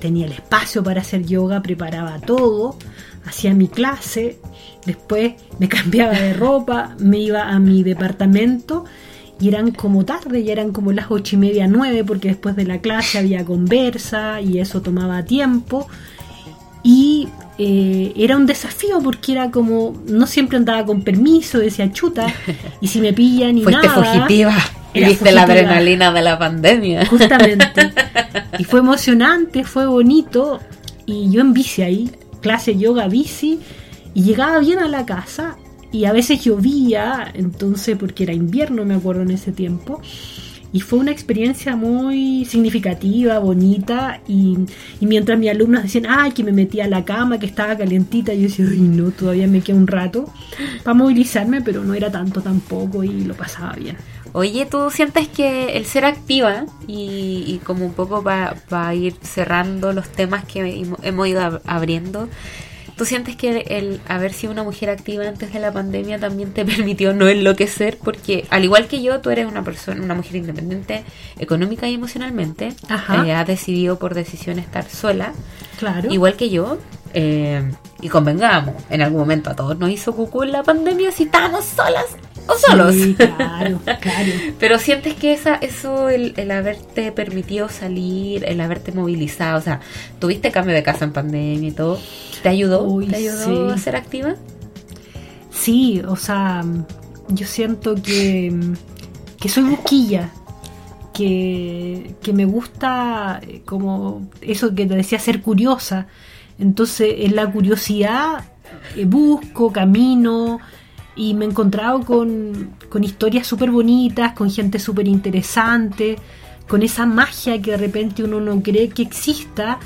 Tenía el espacio para hacer yoga, preparaba todo, hacía mi clase, después me cambiaba de ropa, me iba a mi departamento y eran como tarde, ya eran como las ocho y media, nueve, porque después de la clase había conversa y eso tomaba tiempo. Y eh, era un desafío porque era como, no siempre andaba con permiso, decía chuta, y si me pillan y Fuiste nada. fugitiva. Y Era viste la adrenalina de la pandemia. Justamente. Y fue emocionante, fue bonito. Y yo en bici ahí, clase yoga, bici, y llegaba bien a la casa. Y a veces llovía, entonces, porque era invierno, me acuerdo en ese tiempo. Y fue una experiencia muy significativa, bonita. Y, mientras mis alumnos decían, ay, que me metía a la cama, que estaba calientita, yo decía, ay, no, todavía me queda un rato para movilizarme, pero no era tanto tampoco y lo pasaba bien. Oye, ¿tú sientes que el ser activa y, como un poco para ir cerrando los temas que hemo- hemos ido ab- abriendo, ¿tú sientes que el haber sido una mujer activa antes de la pandemia también te permitió no enloquecer? Porque al igual que yo, tú eres una persona, una mujer independiente económica y emocionalmente, Ajá. eh, has decidido por decisión estar sola, Claro. igual que yo. eh, y convengamos, en algún momento a todos nos hizo cucú en la pandemia si estábamos solas o solos. Sí, claro, claro. Pero sientes que esa, eso, el, el haberte permitido salir, el haberte movilizado, o sea, tuviste cambio de casa en pandemia y todo, ¿te ayudó? Uy, ¿Te ayudó sí. a ser activa? Sí, o sea, yo siento que, que soy busquilla, que, que me gusta eh, como eso que te decía, ser curiosa. Entonces, en la curiosidad eh, busco, camino y me he encontrado con, con historias súper bonitas, con gente súper interesante, con esa magia que de repente uno no cree que exista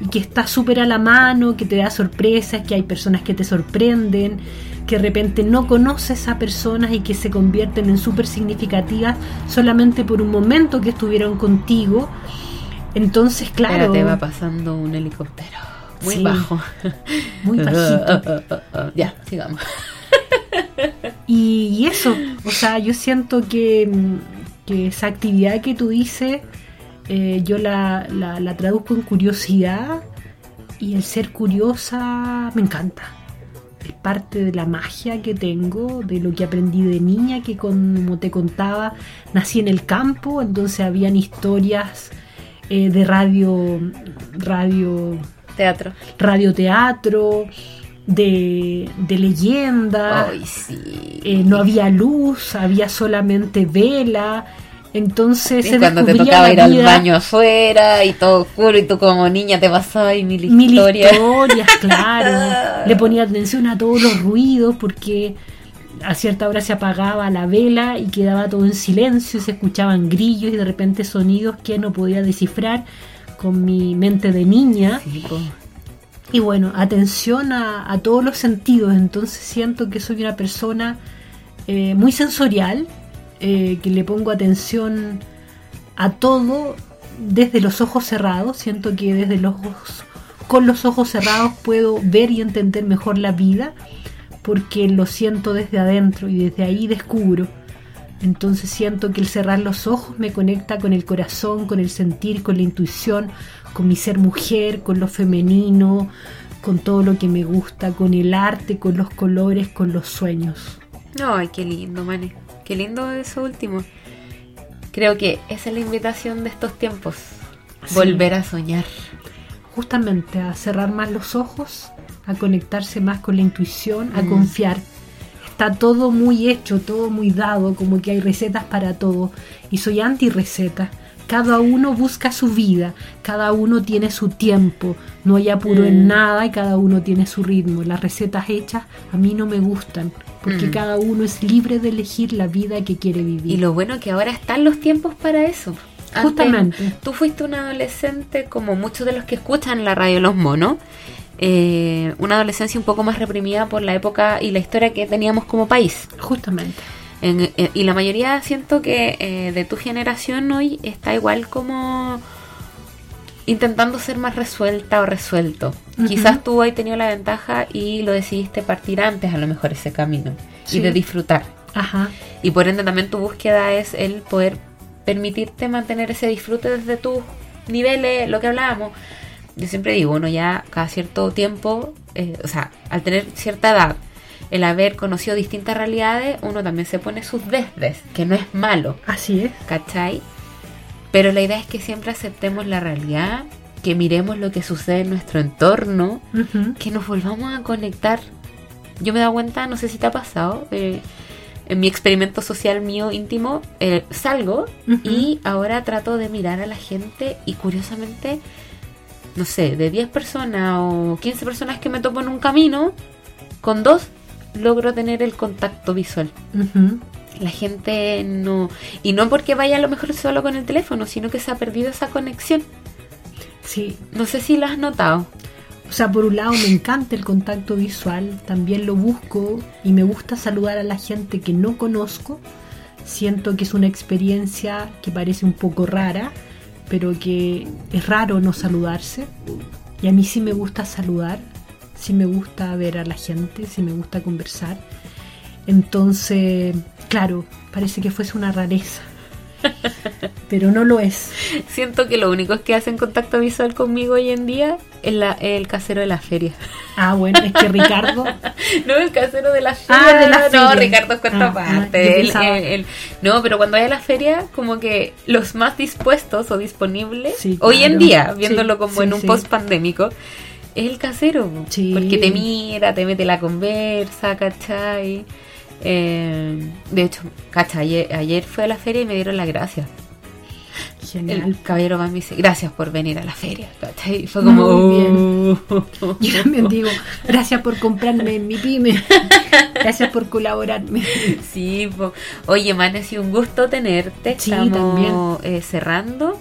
y que está súper a la mano, que te da sorpresas, que hay personas que te sorprenden, que de repente no conoces a personas y que se convierten en súper significativas solamente por un momento que estuvieron contigo. Entonces, claro, Espérate, va pasando un helicóptero. Muy Sí. bajo. muy bajito. ya, sigamos. Y, y eso, o sea, yo siento que, mm, que esa actividad que tú dices, eh, yo la, la- la traduzco en curiosidad y el ser curiosa me encanta. Es parte de la magia que tengo, de lo que aprendí de niña, que como te contaba, nací en el campo, entonces habían historias eh, de radio, radio Teatro. radioteatro, de, de leyenda. Ay, sí. eh, no había luz, había solamente vela. Entonces Sí, se cuando te tocaba ir al baño afuera y todo oscuro y tú como niña te pasabas ahí mil mil historias. claro. Le ponía atención a todos los ruidos porque a cierta hora se apagaba la vela y quedaba todo en silencio y se escuchaban grillos y de repente sonidos que no podía descifrar con mi mente de niña. Sí. Y bueno, atención a, a todos los sentidos. Entonces siento que soy una persona eh, muy sensorial, eh, que le pongo atención a todo desde los ojos cerrados. Siento que desde los con los ojos cerrados puedo ver y entender mejor la vida, porque lo siento desde adentro y desde ahí descubro. Entonces siento que el cerrar los ojos me conecta con el corazón, con el sentir, con la intuición, con mi ser mujer, con lo femenino, con todo lo que me gusta, con el arte, con los colores, con los sueños. Ay, qué lindo, Mane. Qué lindo eso último. Creo que esa es la invitación de estos tiempos. Sí. Volver a soñar. Justamente a cerrar más los ojos, a conectarse más con la intuición, a Mm. confiar. Está todo muy hecho, todo muy dado, como que hay recetas para todo. Y soy anti receta. Cada uno busca su vida, cada uno tiene su tiempo, no hay apuro en Mm. nada y cada uno tiene su ritmo. Las recetas hechas a mí no me gustan, porque Mm. cada uno es libre de elegir la vida que quiere vivir. Y lo bueno que ahora están los tiempos para eso. Antes, Justamente. tú fuiste una adolescente, como muchos de los que escuchan la radio Los Monos, eh, una adolescencia un poco más reprimida por la época y la historia que teníamos como país. Justamente. En- en- y la mayoría siento que eh, de tu generación hoy está igual como intentando ser más resuelta o resuelto. Quizás tú hoy tenido la ventaja y lo decidiste partir antes a lo mejor ese camino Sí. y de disfrutar. Ajá. Y por ende también tu búsqueda es el poder permitirte mantener ese disfrute desde tus niveles, lo que hablábamos. Yo siempre digo, uno ya cada cierto tiempo, eh, o sea, al tener cierta edad, el haber conocido distintas realidades, uno también se pone sus desdes, que no es malo, Así es. ¿cachai? Pero la idea es que siempre aceptemos la realidad, que miremos lo que sucede en nuestro entorno, que nos volvamos a conectar. Yo me he dado cuenta, no sé si te ha pasado, eh, en mi experimento social mío íntimo, eh, salgo y ahora trato de mirar a la gente y curiosamente, no sé, de 10 personas o 15 personas que me topo en un camino, con dos logro tener el contacto visual. La gente no... Y no porque vaya a lo mejor solo con el teléfono, sino que se ha perdido esa conexión. Sí, No sé si lo has notado. O sea, por un lado me encanta el contacto visual, también lo busco y me gusta saludar a la gente que no conozco. Siento que es una experiencia que parece un poco rara, pero que es raro no saludarse. Y a mí sí me gusta saludar, sí me gusta ver a la gente, sí me gusta conversar. Entonces, claro, parece que fuese una rareza, pero no lo es. Siento que lo único que hacen contacto visual conmigo hoy en día es la- el casero de la feria. Ah, bueno, es que Ricardo No, el casero de la feria. Ah, de la No, feria. Ricardo es cuesta Ah, ah, él- no, pero cuando hay a la feria, como que los más dispuestos o disponibles, Sí, hoy en día, viéndolo Sí, como sí, en un post pandémico, es el casero. Sí. Porque te mira, te mete la conversa, ¿cachai? Eh, de hecho, ¿cachai? Ayer, ayer fue a la feria y me dieron las gracias. Genial. El caballero va me dice, gracias por venir a la feria. ¿cachai? Y fue como, Muy "Oh". Yo también digo, gracias por comprarme en mi pyme. Gracias por colaborarme. Sí, po. oye, man, ha sido un gusto tenerte. Sí, Estamos eh, cerrando.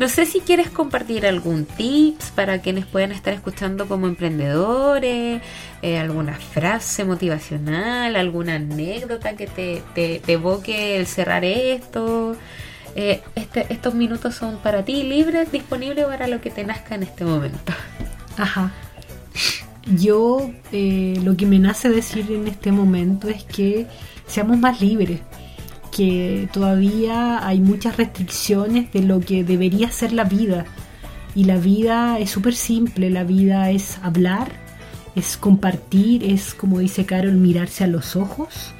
No sé si quieres compartir algún tips para quienes puedan estar escuchando como emprendedores, eh, alguna frase motivacional, alguna anécdota que te, te, te evoque el cerrar esto. Eh, este, estos minutos son para ti, libres, disponibles para lo que te nazca en este momento. Ajá. Yo eh, lo que me nace decir en este momento es que seamos más libres, que todavía hay muchas restricciones de lo que debería ser la vida. Y la vida es súper simple, la vida es hablar, es compartir, es como dice Carol, mirarse a los ojos,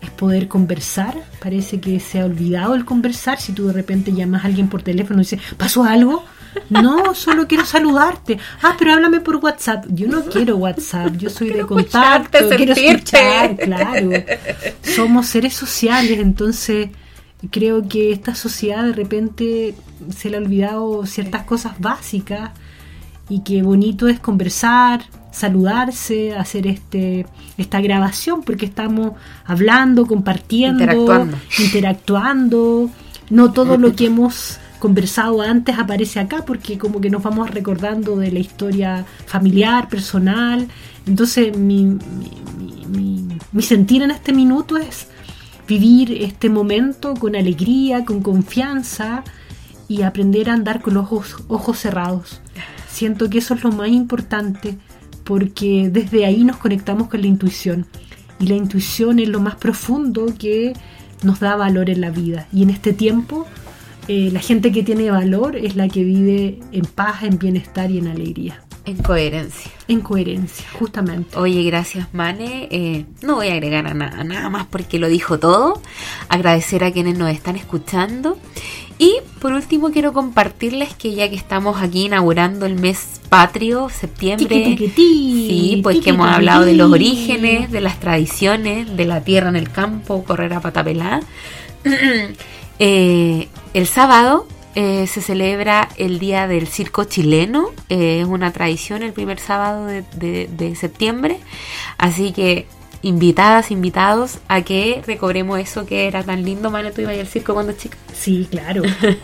es poder conversar. Parece que se ha olvidado el conversar. Si tú de repente llamas a alguien por teléfono y dices, ¿pasó algo? No, solo quiero saludarte. Ah, pero háblame por WhatsApp. Yo no quiero WhatsApp, yo soy de contacto, quiero escuchar, claro. Somos seres sociales, entonces creo que esta sociedad de repente se le ha olvidado ciertas cosas básicas y que bonito es conversar, saludarse, hacer este esta grabación porque estamos hablando, compartiendo, Interactuando. interactuando. No todo lo que hemos conversado antes aparece acá porque como que nos vamos recordando de la historia familiar, personal. Entonces mi, mi- sentir en este minuto es vivir este momento con alegría, con confianza y aprender a andar con los ojos, ojos cerrados. Siento que eso es lo más importante porque desde ahí nos conectamos con la intuición y la intuición es lo más profundo que nos da valor en la vida y en este tiempo eh, la gente que tiene valor es la que vive en paz, en bienestar y en alegría, En coherencia. en coherencia, justamente. Oye, gracias, Mane. Eh, no voy a agregar a nada, nada más porque lo dijo todo. Agradecer a quienes nos están escuchando. Y por último, quiero compartirles que ya que estamos aquí inaugurando el mes patrio, septiembre. Sí, pues que hemos hablado de los orígenes, de las tradiciones, de la tierra en el campo, correr a pata pelá. Eh, el sábado eh, se celebra el Día del Circo Chileno. eh, es una tradición el primer sábado de, de- de septiembre. Así que invitadas, invitados a que recobremos eso que era tan lindo. Mane, tú ibas al circo cuando chica. Sí, claro.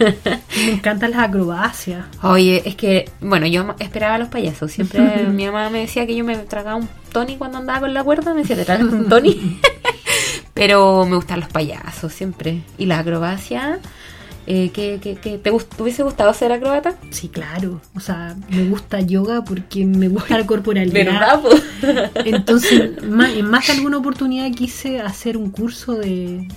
Me encantan las acrobacias. Oye, es que, bueno, yo esperaba a los payasos. Siempre mi mamá me decía que yo me tragaba un Tony cuando andaba con la cuerda. Me decía, ¿te tragas un Tony? Pero me gustan los payasos siempre. Y la acrobacia, eh, ¿qué, qué- qué- te, gust- te hubiese gustado ser acróbata? Sí, claro. O sea, me gusta yoga porque me gusta la corporalidad. po? Entonces, ma- en más de alguna oportunidad quise hacer un curso de,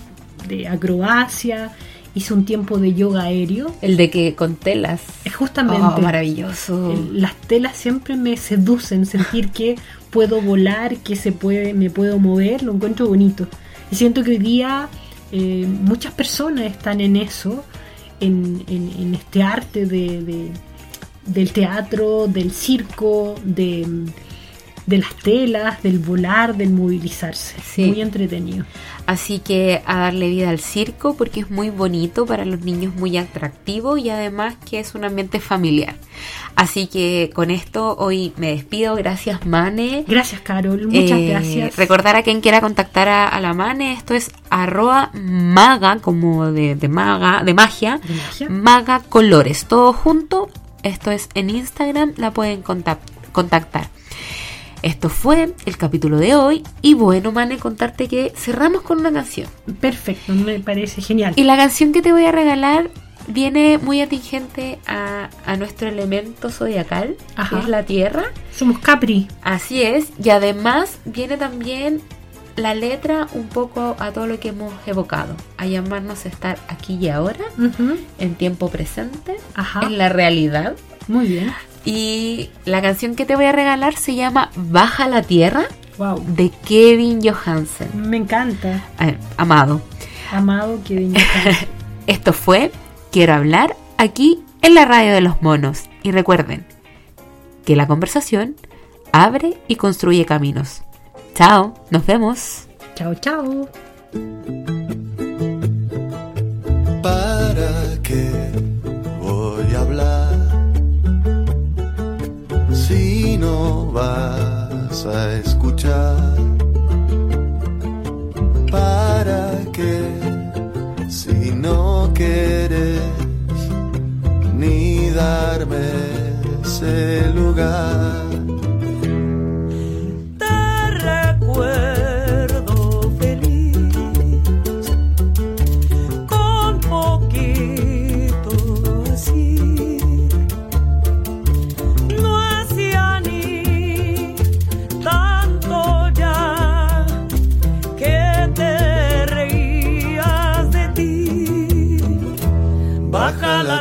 de acrobacia. Hice un tiempo de yoga aéreo. El de que con telas. Es justamente. Oh, maravilloso. el- las telas siempre me seducen, sentir que puedo volar, que se puede, me puedo mover, lo encuentro bonito. Y siento que hoy día eh, muchas personas están en eso, en, en- en este arte de, de- del teatro, del circo, de, de las telas, del volar, del movilizarse. Sí. Muy entretenido. Así que a darle vida al circo porque es muy bonito para los niños, muy atractivo y además que es un ambiente familiar. Así que con esto hoy me despido. Gracias, Mane. Gracias, Carol. Muchas Eh, gracias. Recordar a quien quiera contactar a, a la Mane, esto es arroba maga, como de, de maga, de magia, De magia. maga colores, todo junto. Esto es en Instagram, la pueden contac- contactar. Esto fue el capítulo de hoy. Y bueno, Mane, contarte que cerramos con una canción. Perfecto, me parece genial. Y la canción que te voy a regalar viene muy atingente a, a nuestro elemento zodiacal, Ajá. que es la tierra. Somos Capri. Así es, y además viene también la letra un poco a todo lo que hemos evocado, a llamarnos a estar aquí y ahora, en tiempo presente, Ajá. en la realidad. Muy bien. Y la canción que te voy a regalar se llama Baja la Tierra Wow. de Kevin Johansen. Me encanta. A ver, amado, Amado que esto fue Quiero hablar aquí en la radio de los monos. Y recuerden que la conversación abre y construye caminos. Chao, nos vemos. Chao, chao. ¿Para qué no vas a escuchar? ¿Para qué si no quieres ni darme ese lugar? Te recuerdo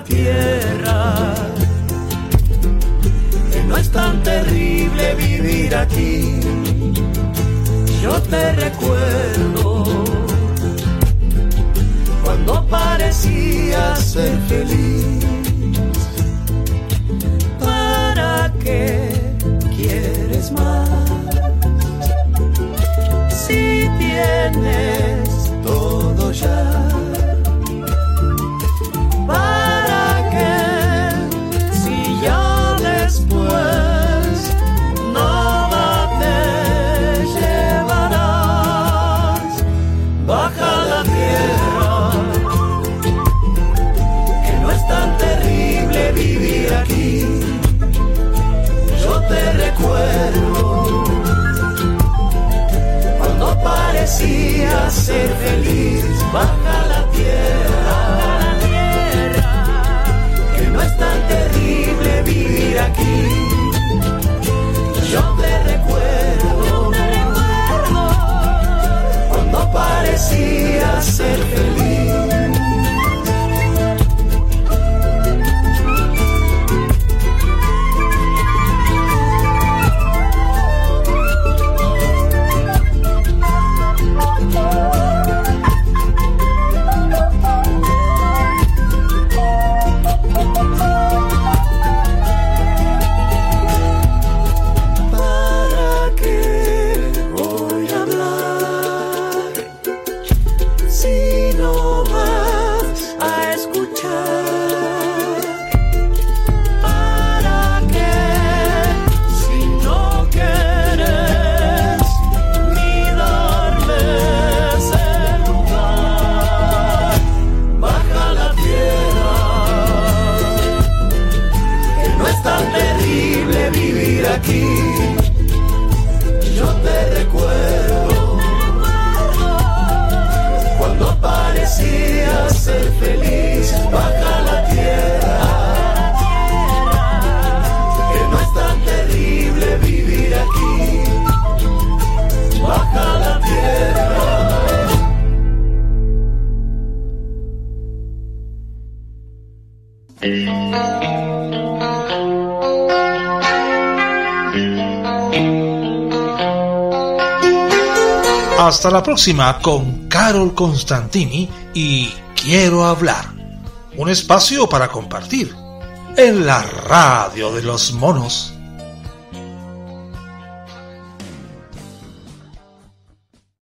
tierra. Que no es tan terrible vivir aquí. Yo te recuerdo cuando parecía ser feliz. ¿Para qué quieres más? Si tienes todo ya. Parecía ser feliz. Baja la tierra, que no es tan terrible vivir aquí. Yo te recuerdo cuando parecía ser feliz. Hasta la próxima con Carol Constantini y Quiero hablar. Un espacio para compartir en la radio de los monos.